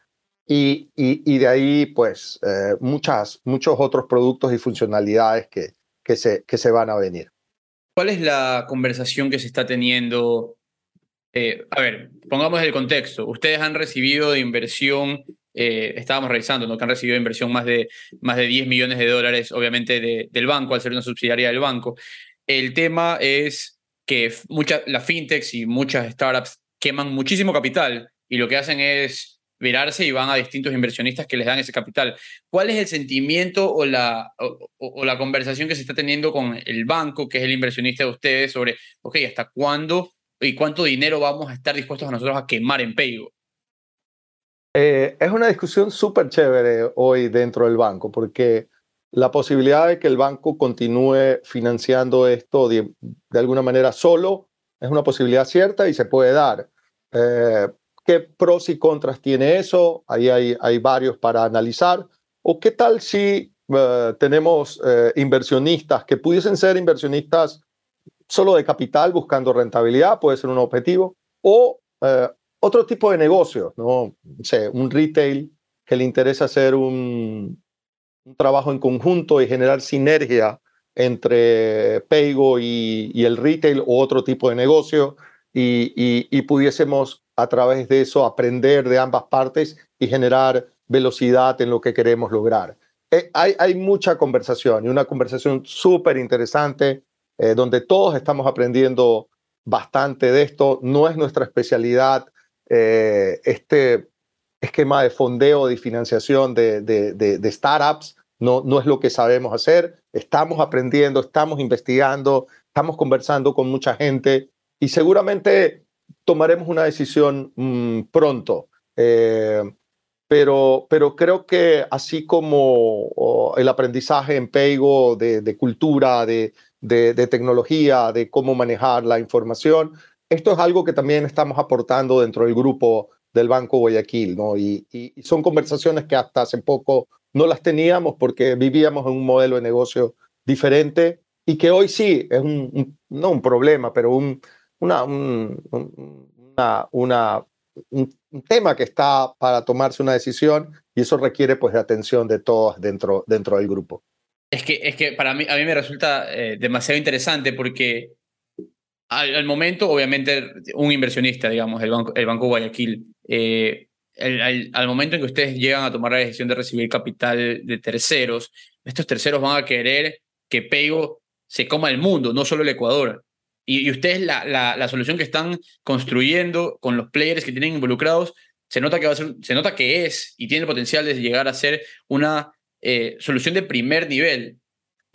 Y, y, y, de ahí, pues, eh, muchas, muchos otros productos y funcionalidades que, que, se, que se van a venir. ¿Cuál es la conversación que se está teniendo? Eh, a ver, pongamos el contexto. Ustedes han recibido de inversión, eh, estábamos revisando, ¿no? que han recibido inversión más de, más de 10 millones de dólares, obviamente, de, del banco, al ser una subsidiaria del banco. El tema es que muchas, las fintechs y muchas startups queman muchísimo capital y lo que hacen es virarse y van a distintos inversionistas que les dan ese capital. ¿Cuál es el sentimiento o la, o, o, la conversación que se está teniendo con el banco, que es el inversionista de ustedes, sobre, ok, ¿hasta cuándo y cuánto dinero vamos a estar dispuestos a nosotros a quemar en Paygo? Eh, es una discusión súper chévere hoy dentro del banco, porque la posibilidad de que el banco continúe financiando esto de, alguna manera solo es una posibilidad cierta y se puede dar. Eh, ¿Qué pros y contras tiene eso? Ahí hay, varios para analizar. ¿O qué tal si uh, tenemos inversionistas que pudiesen ser inversionistas solo de capital buscando rentabilidad? Puede ser un objetivo. O otro tipo de negocio, ¿no? sé, un retail que le interesa hacer un, un trabajo en conjunto y generar sinergia entre Paygo y, y el retail o otro tipo de negocio y, y, y, pudiésemos a través de eso aprender de ambas partes y generar velocidad en lo que queremos lograr. Eh, hay, hay, mucha conversación y una conversación súper interesante eh, donde todos estamos aprendiendo bastante de esto. No es nuestra especialidad eh, este esquema de fondeo y financiación de, de, de, de startups, no, no es lo que sabemos hacer. Estamos aprendiendo, estamos investigando, estamos conversando con mucha gente y seguramente tomaremos una decisión mmm, pronto. Eh, pero, pero creo que así como el aprendizaje en Peigo de, de cultura, de, de, de, tecnología, de cómo manejar la información, esto es algo que también estamos aportando dentro del grupo del Banco Guayaquil, ¿no? Y, y, y son conversaciones que hasta hace poco no las teníamos porque vivíamos en un modelo de negocio diferente y que hoy sí es un, un no un problema, pero un, una, un, una, una, un, tema que está para tomarse una decisión y eso requiere pues de atención de todos dentro, dentro del grupo. Es que, es que para mí, a mí me resulta eh, demasiado interesante porque al, momento, obviamente, un inversionista, digamos, el Banco, el banco Guayaquil, eh, al, momento en que ustedes llegan a tomar la decisión de recibir capital de terceros, estos terceros van a querer que Pego se coma el mundo, no solo el Ecuador. Y, y ustedes la, la, la, solución que están construyendo con los players que tienen involucrados, se nota que, va a ser, se nota que es y tiene el potencial de llegar a ser una eh, solución de primer nivel.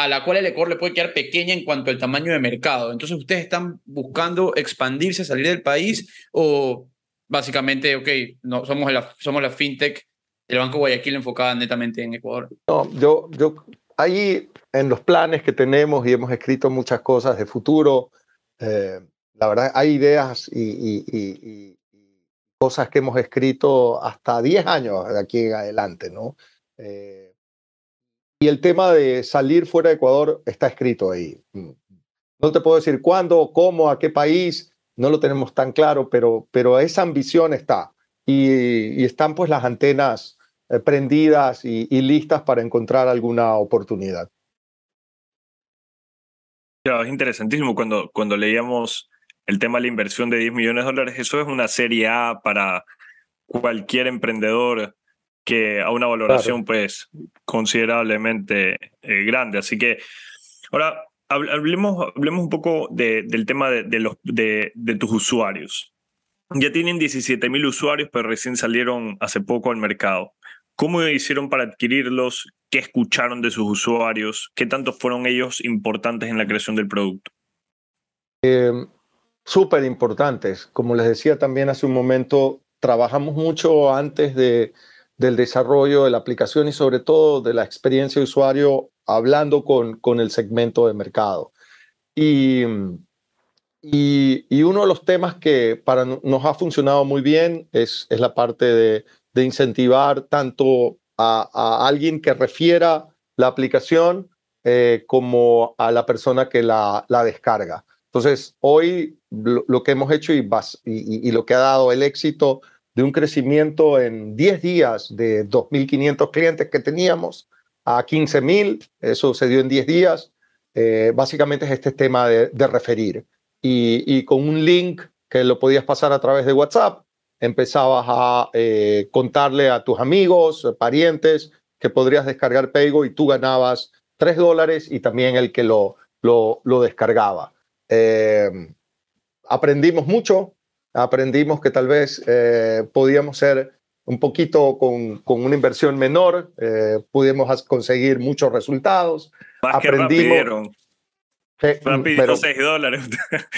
A la cual el Ecuador le puede quedar pequeña en cuanto al tamaño de mercado. Entonces, ¿ustedes están buscando expandirse, salir del país o básicamente, ok, no, somos, la, somos la fintech del Banco Guayaquil enfocada netamente en Ecuador? No, yo, yo ahí en los planes que tenemos y hemos escrito muchas cosas de futuro, eh, la verdad hay ideas y cosas que hemos escrito hasta 10 años de aquí en adelante, ¿no? Eh, y el tema de salir fuera de Ecuador está escrito ahí. Mm. No te puedo decir cuándo, cómo, a qué país, no lo tenemos tan claro, pero, pero esa ambición está. Y, están pues las antenas eh, prendidas y, y listas para encontrar alguna oportunidad. Claro, es interesantísimo cuando, cuando leíamos el tema de la inversión de 10 millones de dólares. Eso es una serie A para cualquier emprendedor que a una valoración pues considerablemente eh, grande. Así que ahora hab- hablemos, hablemos un poco de- del tema de, de los, de, de tus usuarios. Ya tienen 17 mil usuarios, pero recién salieron hace poco al mercado. ¿Cómo hicieron para adquirirlos? ¿Qué escucharon de sus usuarios? ¿Qué tanto fueron ellos importantes en la creación del producto? Eh, Súper importantes. Como les decía también hace un momento, trabajamos mucho antes de, del desarrollo de la aplicación y sobre todo de la experiencia de usuario hablando con, con el segmento de mercado. Y, y, y uno de los temas que para no- nos ha funcionado muy bien es, es la parte de, de incentivar tanto a, a alguien que refiera la aplicación eh, como a la persona que la, la descarga. Entonces, hoy lo, lo que hemos hecho y, bas- y- y lo que ha dado el éxito de un crecimiento en 10 días de 2.500 clientes que teníamos a 15.000, eso se dio en 10 días, eh, básicamente es este tema de, referir. Y, con un link que lo podías pasar a través de WhatsApp, empezabas a eh, contarle a tus amigos, parientes, que podrías descargar Paygo y tú ganabas 3 dólares y también el que lo, lo, lo descargaba. Eh, aprendimos mucho, aprendimos que tal vez eh, podíamos ser un poquito con, con una inversión menor, eh, pudimos conseguir muchos resultados. Más que. Eh, Rapidito pero- 6 dólares.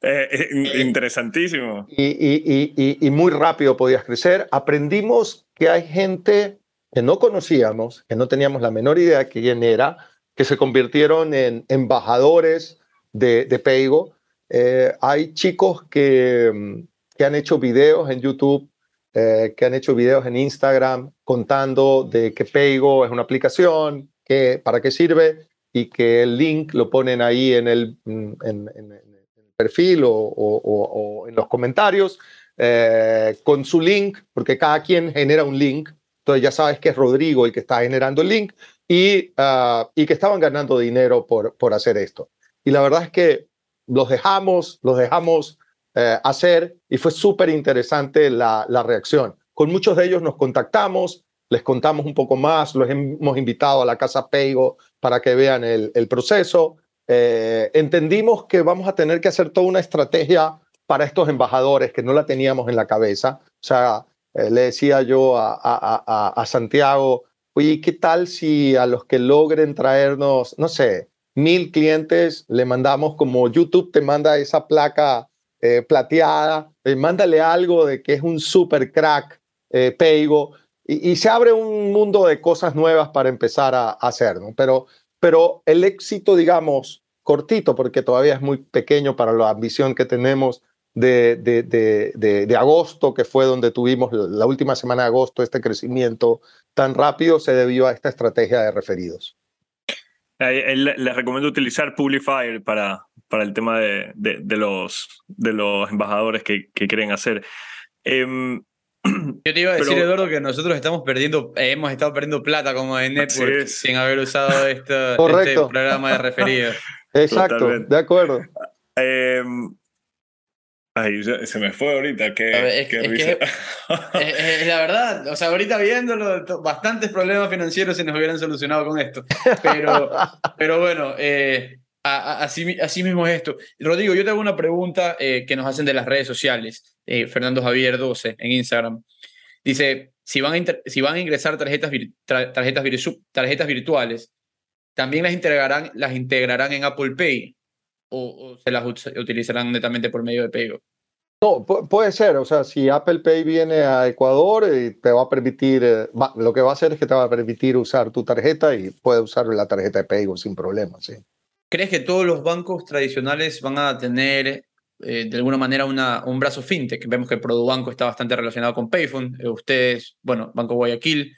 Eh, eh, in- interesantísimo. y, y- y- y- muy rápido podías crecer. Aprendimos que hay gente que no conocíamos, que no teníamos la menor idea quién era, que se convirtieron en embajadores de, de Paygo. Eh, hay chicos que, mm, que han hecho videos en YouTube, eh, que han hecho videos en Instagram contando de que Paygo es una aplicación, que, para qué sirve y que el link lo ponen ahí en el, mm, en- en- en el perfil o, o- o- o en los comentarios eh, con su link, porque cada quien genera un link. Entonces ya sabes que es Rodrigo el que está generando el link y, ah, y que estaban ganando dinero por, por hacer esto. Y la verdad es que los dejamos, los dejamos eh, hacer y fue súper interesante la, la reacción. Con muchos de ellos nos contactamos, les contamos un poco más, los hemos invitado a la casa Peigo para que vean el, el proceso. Eh, entendimos que vamos a tener que hacer toda una estrategia para estos embajadores que no la teníamos en la cabeza. O sea, eh, le decía yo a, a- a- a Santiago, oye, ¿qué tal si a los que logren traernos, no sé, mil clientes, le mandamos como YouTube te manda esa placa eh, plateada, eh, mándale algo de que es un super crack, eh, Peigo, y, se abre un mundo de cosas nuevas para empezar a, a hacer. Pero, pero el éxito, digamos, cortito, porque todavía es muy pequeño para la ambición que tenemos de, de, de, de agosto, que fue donde tuvimos la última semana de agosto este crecimiento tan rápido, se debió a esta estrategia de referidos. Eh, eh, le- Les recomiendo utilizar Publifire para, para el tema de, de- de los, de los embajadores que, que quieren hacer. Em, Yo te iba a decir, Pero- Eduardo, que nosotros estamos perdiendo, eh, hemos estado perdiendo plata como de Así network sin haber usado este programa de referidos. Exacto, Totalmente. de acuerdo. em, ay, se me fue ahorita. Qué, ver, es- qué es risa. que- Es, es la verdad, o sea, ahorita viéndolo, bastantes problemas financieros se nos hubieran solucionado con esto. Pero, pero bueno, eh, a- a- así, así mismo es esto. Rodrigo, yo te hago una pregunta eh, que nos hacen de las redes sociales. Eh, Fernando Javier 12 en Instagram. Dice, si van a, si van a ingresar tarjetas, vir- tarjetas, virtu- tarjetas virtuales, ¿también las integrarán, las integrarán en Apple Pay o, o se las ut- utilizarán netamente por medio de Pago? No, pu- puede ser, o sea, si Apple Pay viene a Ecuador, eh, te va a permitir, eh, va- lo que va a hacer es que te va a permitir usar tu tarjeta y puedes usar la tarjeta de Paygo sin problema, sí. ¿Crees que todos los bancos tradicionales van a tener eh, de alguna manera una, un brazo fintech? Vemos que Produbanco está bastante relacionado con Payphone. eh, ustedes, bueno, Banco Guayaquil,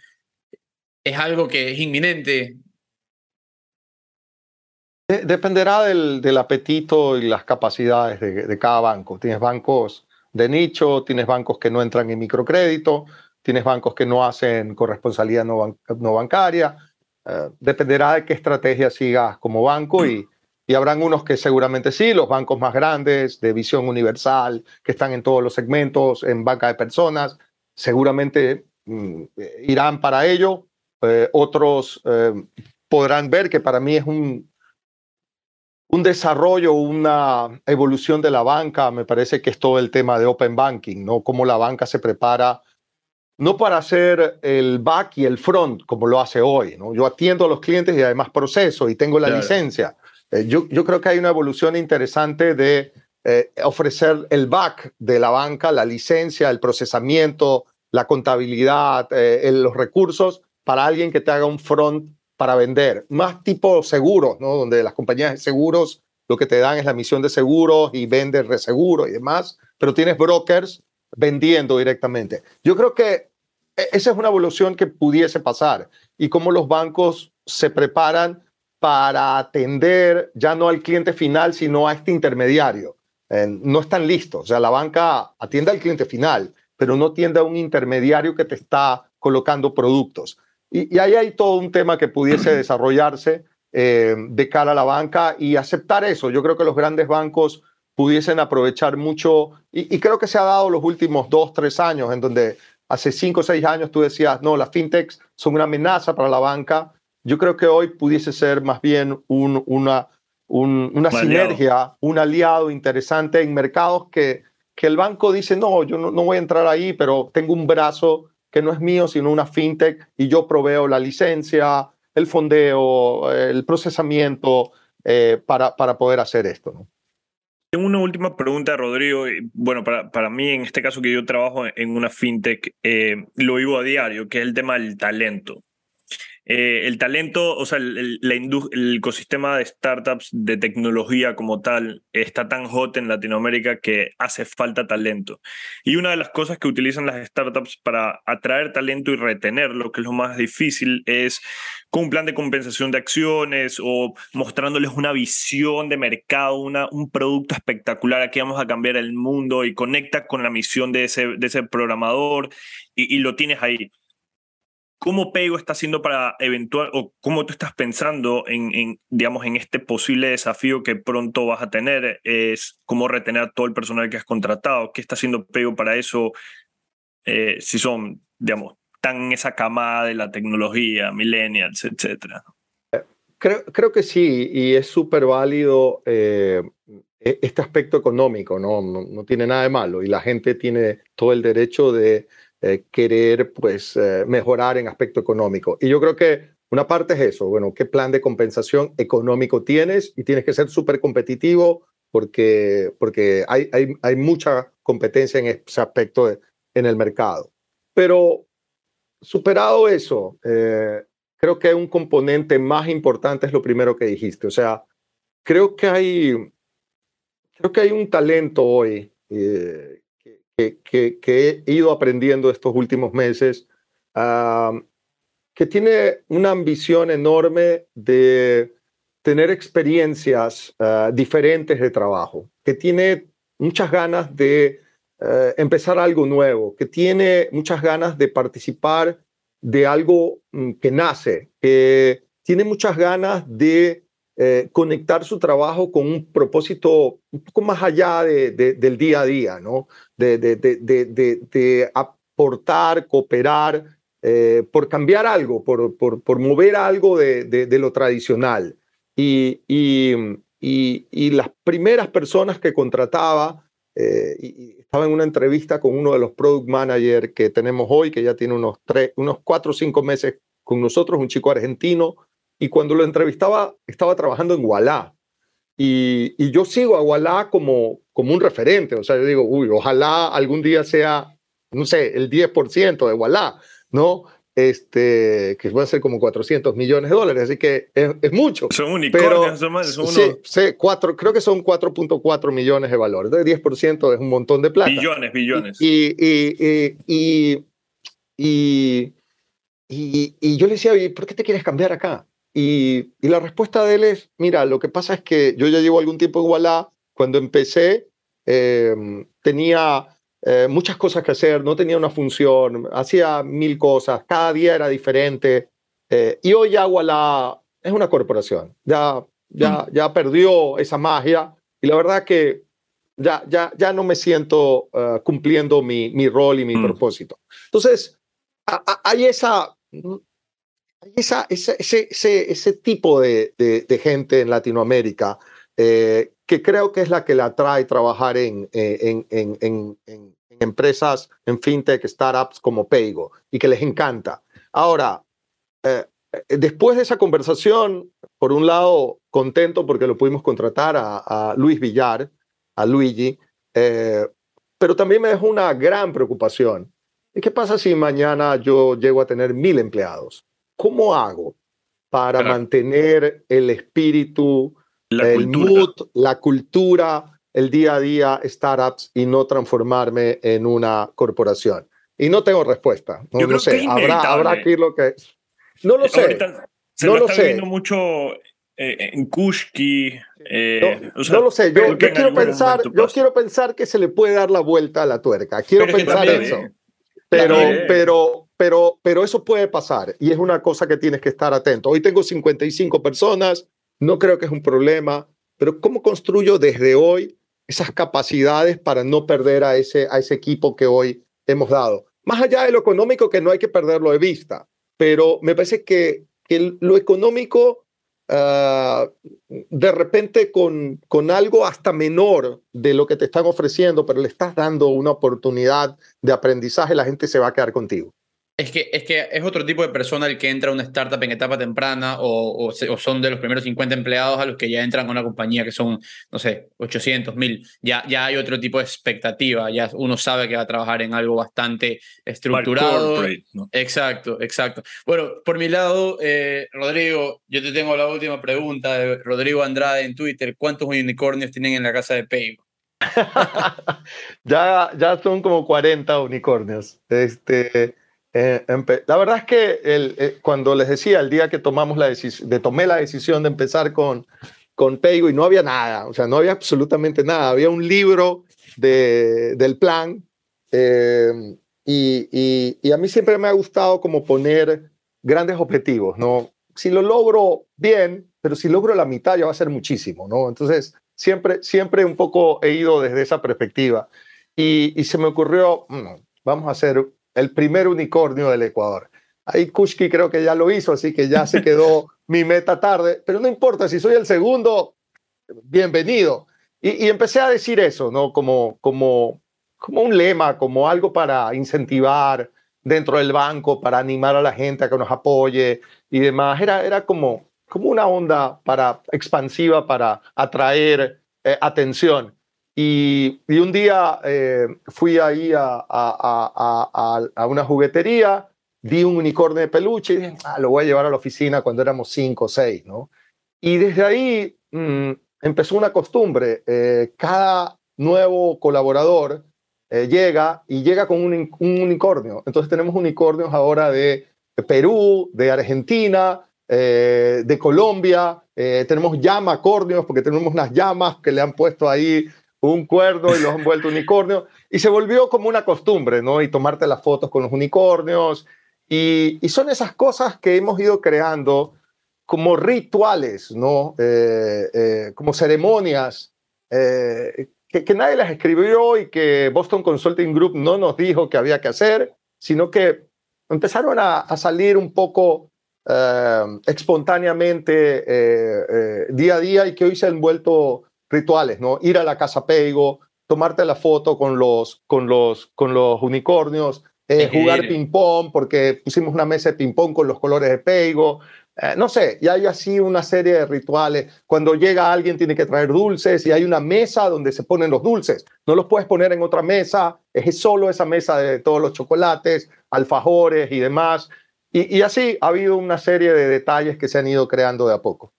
es algo que es inminente. De- dependerá del, del apetito y las capacidades de, cada banco. Tienes bancos de nicho, tienes bancos que no entran en microcrédito, tienes bancos que no hacen corresponsabilidad no, no bancaria. Eh, dependerá de qué estrategia sigas como banco y, y habrán unos que seguramente sí, los bancos más grandes, de visión universal, que están en todos los segmentos, en banca de personas, seguramente mm, irán para ello. Eh, otros eh, podrán ver que para mí es un, un desarrollo, una evolución de la banca, me parece que es todo el tema de Open Banking, ¿no? Cómo la banca se prepara, no para hacer el back y el front como lo hace hoy, ¿no? Yo atiendo a los clientes y además proceso y tengo la Claro. licencia. Eh, yo, yo creo que hay una evolución interesante de eh, ofrecer el back de la banca, la licencia, el procesamiento, la contabilidad, eh, el- los recursos para alguien que te haga un front para vender, más tipo seguros, ¿no? Donde las compañías de seguros lo que te dan es la misión de seguros y vendes reseguro y demás, pero tienes brokers vendiendo directamente. Yo creo que e- esa es una evolución que pudiese pasar y cómo los bancos se preparan para atender ya no al cliente final, sino a este intermediario. Eh, no están listos. O sea, la banca atiende al cliente final, pero no atiende a un intermediario que te está colocando productos. Y, y ahí hay todo un tema que pudiese desarrollarse eh, de cara a la banca y aceptar eso. Yo creo que los grandes bancos pudiesen aprovechar mucho, y, y creo que se ha dado los últimos dos, tres años, en donde hace cinco o seis años tú decías, no, las fintechs son una amenaza para la banca. Yo creo que hoy pudiese ser más bien un- una, un- una Un sinergia, un aliado interesante en mercados que, que el banco dice, no, yo no, no voy a entrar ahí, pero tengo un brazo que no es mío, sino una fintech, y yo proveo la licencia, el fondeo, el procesamiento eh, para, para poder hacer esto. ¿no? Tengo una última pregunta, Rodrigo. Bueno, para, para mí, en este caso que yo trabajo en una fintech, eh, lo vivo a diario, que es el tema del talento. Eh, el talento, o sea, el, ecosistema de startups de tecnología como tal está tan hot en Latinoamérica que hace falta talento. Y una de las cosas que utilizan las startups para atraer talento y retenerlo, que es lo más difícil, es con un plan de compensación de acciones o mostrándoles una visión de mercado, una, un producto espectacular, aquí vamos a cambiar el mundo y conecta con la misión de ese, de ese programador y, y lo tienes ahí. ¿Cómo Pego está haciendo para eventual, o cómo tú estás pensando en, en, digamos, en este posible desafío que pronto vas a tener? Es cómo retener a todo el personal que has contratado. ¿Qué está haciendo Pego para eso? Eh, si son, digamos, tan en esa camada de la tecnología, millennials, etcétera. Creo, creo que sí, y es súper válido eh, e- este aspecto económico, ¿no? No, no tiene nada de malo, y la gente tiene todo el derecho de eh, querer pues, eh, mejorar en aspecto económico. Y yo creo que una parte es eso, bueno, ¿qué plan de compensación económico tienes? Y tienes que ser súper competitivo porque, porque hay, hay, hay mucha competencia en ese aspecto de- en el mercado. Pero superado eso, eh, creo que un componente más importante es lo primero que dijiste. O sea, creo que hay, creo que hay un talento hoy eh, que, he ido aprendiendo estos últimos meses, que tiene una ambición enorme de tener experiencias ah, diferentes de trabajo, que tiene muchas ganas de eh, empezar algo nuevo, que tiene muchas ganas de participar de algo mm, que nace, que tiene muchas ganas de eh, conectar su trabajo con un propósito un poco más allá de- de- del día a día, ¿no? De, de- aportar, cooperar, eh, por cambiar algo, por, por- por mover algo de, lo tradicional. Y, y- y- las primeras personas que contrataba, eh, estaba en una entrevista con uno de los product managers que tenemos hoy, que ya tiene unos, tres, unos cuatro o cinco meses con nosotros, un chico argentino, y cuando lo entrevistaba estaba trabajando en Walla. Y, y yo sigo a Walla como, como un referente, o sea, yo digo, uy, ojalá algún día sea, no sé, el 10% de Walla, ¿no? Este, que va a ser como 400 millones de dólares, así que es, es mucho. Son unicornios, son más, son sí, unos sí, cuatro, creo que son 4.4 millones de valor. Entonces, 10% es un montón de plata. billones, billones. Y, y, y, y, y, yo le decía, "Oye, ¿por qué te quieres cambiar acá? Y, y la respuesta de él es, mira, lo que pasa es que yo ya llevo algún tiempo en Walla. Cuando empecé, eh, tenía eh, muchas cosas que hacer, no tenía una función, hacía mil cosas, cada día era diferente. eh, y hoy ya Walla es una corporación, ya, ya, ya perdió esa magia. Y la verdad que ya, ya, ya no me siento eh, cumpliendo mi, mi rol y mi propósito. Entonces, a- a- hay esa, hay esa, ese, ese, ese, tipo de, de- de gente en Latinoamérica eh, que creo que es la que la atrae trabajar en, eh, en, en, en, en- empresas, en fintech, startups como Paygo y que les encanta. Ahora, eh, después de esa conversación, por un lado, contento porque lo pudimos contratar a, a Luis Villar, a Luigi, eh, pero también me dejó una gran preocupación. ¿Y qué pasa si mañana yo llego a tener mil empleados? ¿Cómo hago para mantener el espíritu, La el cultura. mood, la cultura, el día a día, startups y no transformarme en una corporación? Y no tengo respuesta. No, Yo no creo sé. que es habrá, habrá que ir lo que. No lo sé. Ahorita se no lo lo está sé. viendo mucho eh, en Kushki. eh, o sea, no lo sé, yo, yo quiero pensar, yo pasa. quiero pensar que se le puede dar la vuelta a la tuerca. Quiero Pero pensar también, eso. eh, Pero, pero, pero, pero eso puede pasar y es una cosa que tienes que estar atento. Hoy tengo 55 personas, no creo que es un problema, pero ¿cómo construyo desde hoy esas capacidades para no perder a ese, a ese equipo que hoy hemos dado? Más allá de lo económico, que no hay que perderlo de vista, pero me parece que, que lo económico ah, de repente con, con algo hasta menor de lo que te están ofreciendo, pero le estás dando una oportunidad de aprendizaje, la gente se va a quedar contigo. Es que, es que es otro tipo de persona el que entra a una startup en etapa temprana o, o, se- o son de los primeros 50 empleados a los que ya entran a una compañía que son, no sé, 800, 1000. Ya, ya hay otro tipo de expectativa, ya uno sabe que va a trabajar en algo bastante estructurado. corporate, ¿no? Exacto, exacto. Bueno, por mi lado, eh, Rodrigo, yo te tengo la última pregunta de Rodrigo Andrade en Twitter. ¿Cuántos unicornios tienen en la casa de Paygo? Ya, ya son como 40 unicornios. Este, eh, la verdad es que el, eh, cuando les decía el día que tomamos la de tomé la decisión de empezar con, con Paygo y no había nada, o sea, no había absolutamente nada. Había un libro de, del plan eh, y, y, y a mí siempre me ha gustado como poner grandes objetivos, ¿no? Si lo logro bien, pero si logro la mitad ya va a ser muchísimo, ¿no? Entonces, siempre, siempre un poco he ido desde esa perspectiva. Y, y se me ocurrió, "Mm, vamos a hacer el primer unicornio del Ecuador. Ahí Kushki creo que ya lo hizo, así que ya se quedó mi meta tarde, pero no importa, si soy el segundo, bienvenido. Y, y empecé a decir eso, ¿no? Como, como, como un lema, como algo para incentivar dentro del banco, para animar a la gente a que nos apoye y demás. Era, era como, como una onda para, expansiva para atraer eh, atención. Y, un día eh, fui ahí a, a, a, a, una juguetería, vi un unicornio de peluche y dije, ah, lo voy a llevar a la oficina cuando éramos cinco o seis, ¿no? Y desde ahí mm, empezó una costumbre. eh, cada nuevo colaborador eh, llega y llega con un, un unicornio. Entonces tenemos unicornios ahora de Perú, de Argentina, de Colombia. tenemos llamacornios porque tenemos unas llamas que le han puesto ahí un cuerno y los han vuelto unicornios. Y se volvió como una costumbre, ¿no? Y tomarte las fotos con los unicornios. Y, y son esas cosas que hemos ido creando como rituales, ¿no? Eh, eh, como ceremonias eh, que, que nadie las escribió y que Boston Consulting Group no nos dijo que había que hacer, sino que empezaron a, a salir un poco eh, espontáneamente eh, día a día y que hoy se han vuelto rituales, ¿no? Ir a la casa Peigo, tomarte la foto con los, con los, con los unicornios, eh, jugar ping-pong, porque pusimos una mesa de ping-pong con los colores de Peigo, eh, no sé, y hay así una serie de rituales. Cuando llega alguien tiene que traer dulces y hay una mesa donde se ponen los dulces. No los puedes poner en otra mesa, es solo esa mesa de todos los chocolates, alfajores y demás. Y, y así ha habido una serie de detalles que se han ido creando de a poco.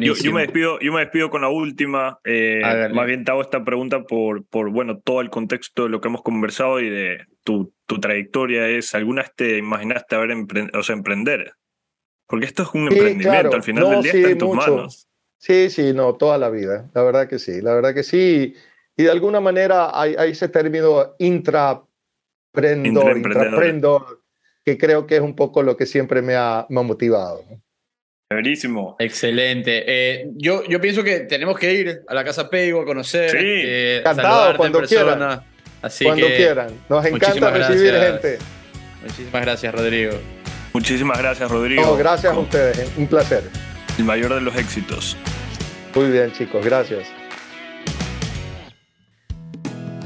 Yo, yo me despido, yo me despido con la última. eh, más bien te hago esta pregunta por, por bueno, todo el contexto de lo que hemos conversado y de tu, tu trayectoria. Es, ¿Alguna vez te imaginaste haber empre- o sea, emprender? Porque esto es un Sí, emprendimiento, claro. al final No, del día sí, está en tus mucho. manos. Sí, sí, no, toda la vida. La verdad que sí, la verdad que sí. Y de alguna manera hay, hay ese término intraprendor, que creo que es un poco lo que siempre me ha, me ha motivado. ¿no? Severísimo. Excelente. Eh, yo, yo pienso que tenemos que ir a la Casa Peigo a conocer. Sí. eh, Encantado, en cuando quieran. Así Cuando que, quieran. Nos encanta muchísimas recibir gracias. gente. Muchísimas gracias, Rodrigo. Muchísimas gracias, Rodrigo. No, gracias a ustedes, ¿eh? un placer. El mayor de los éxitos. Muy bien, chicos, gracias.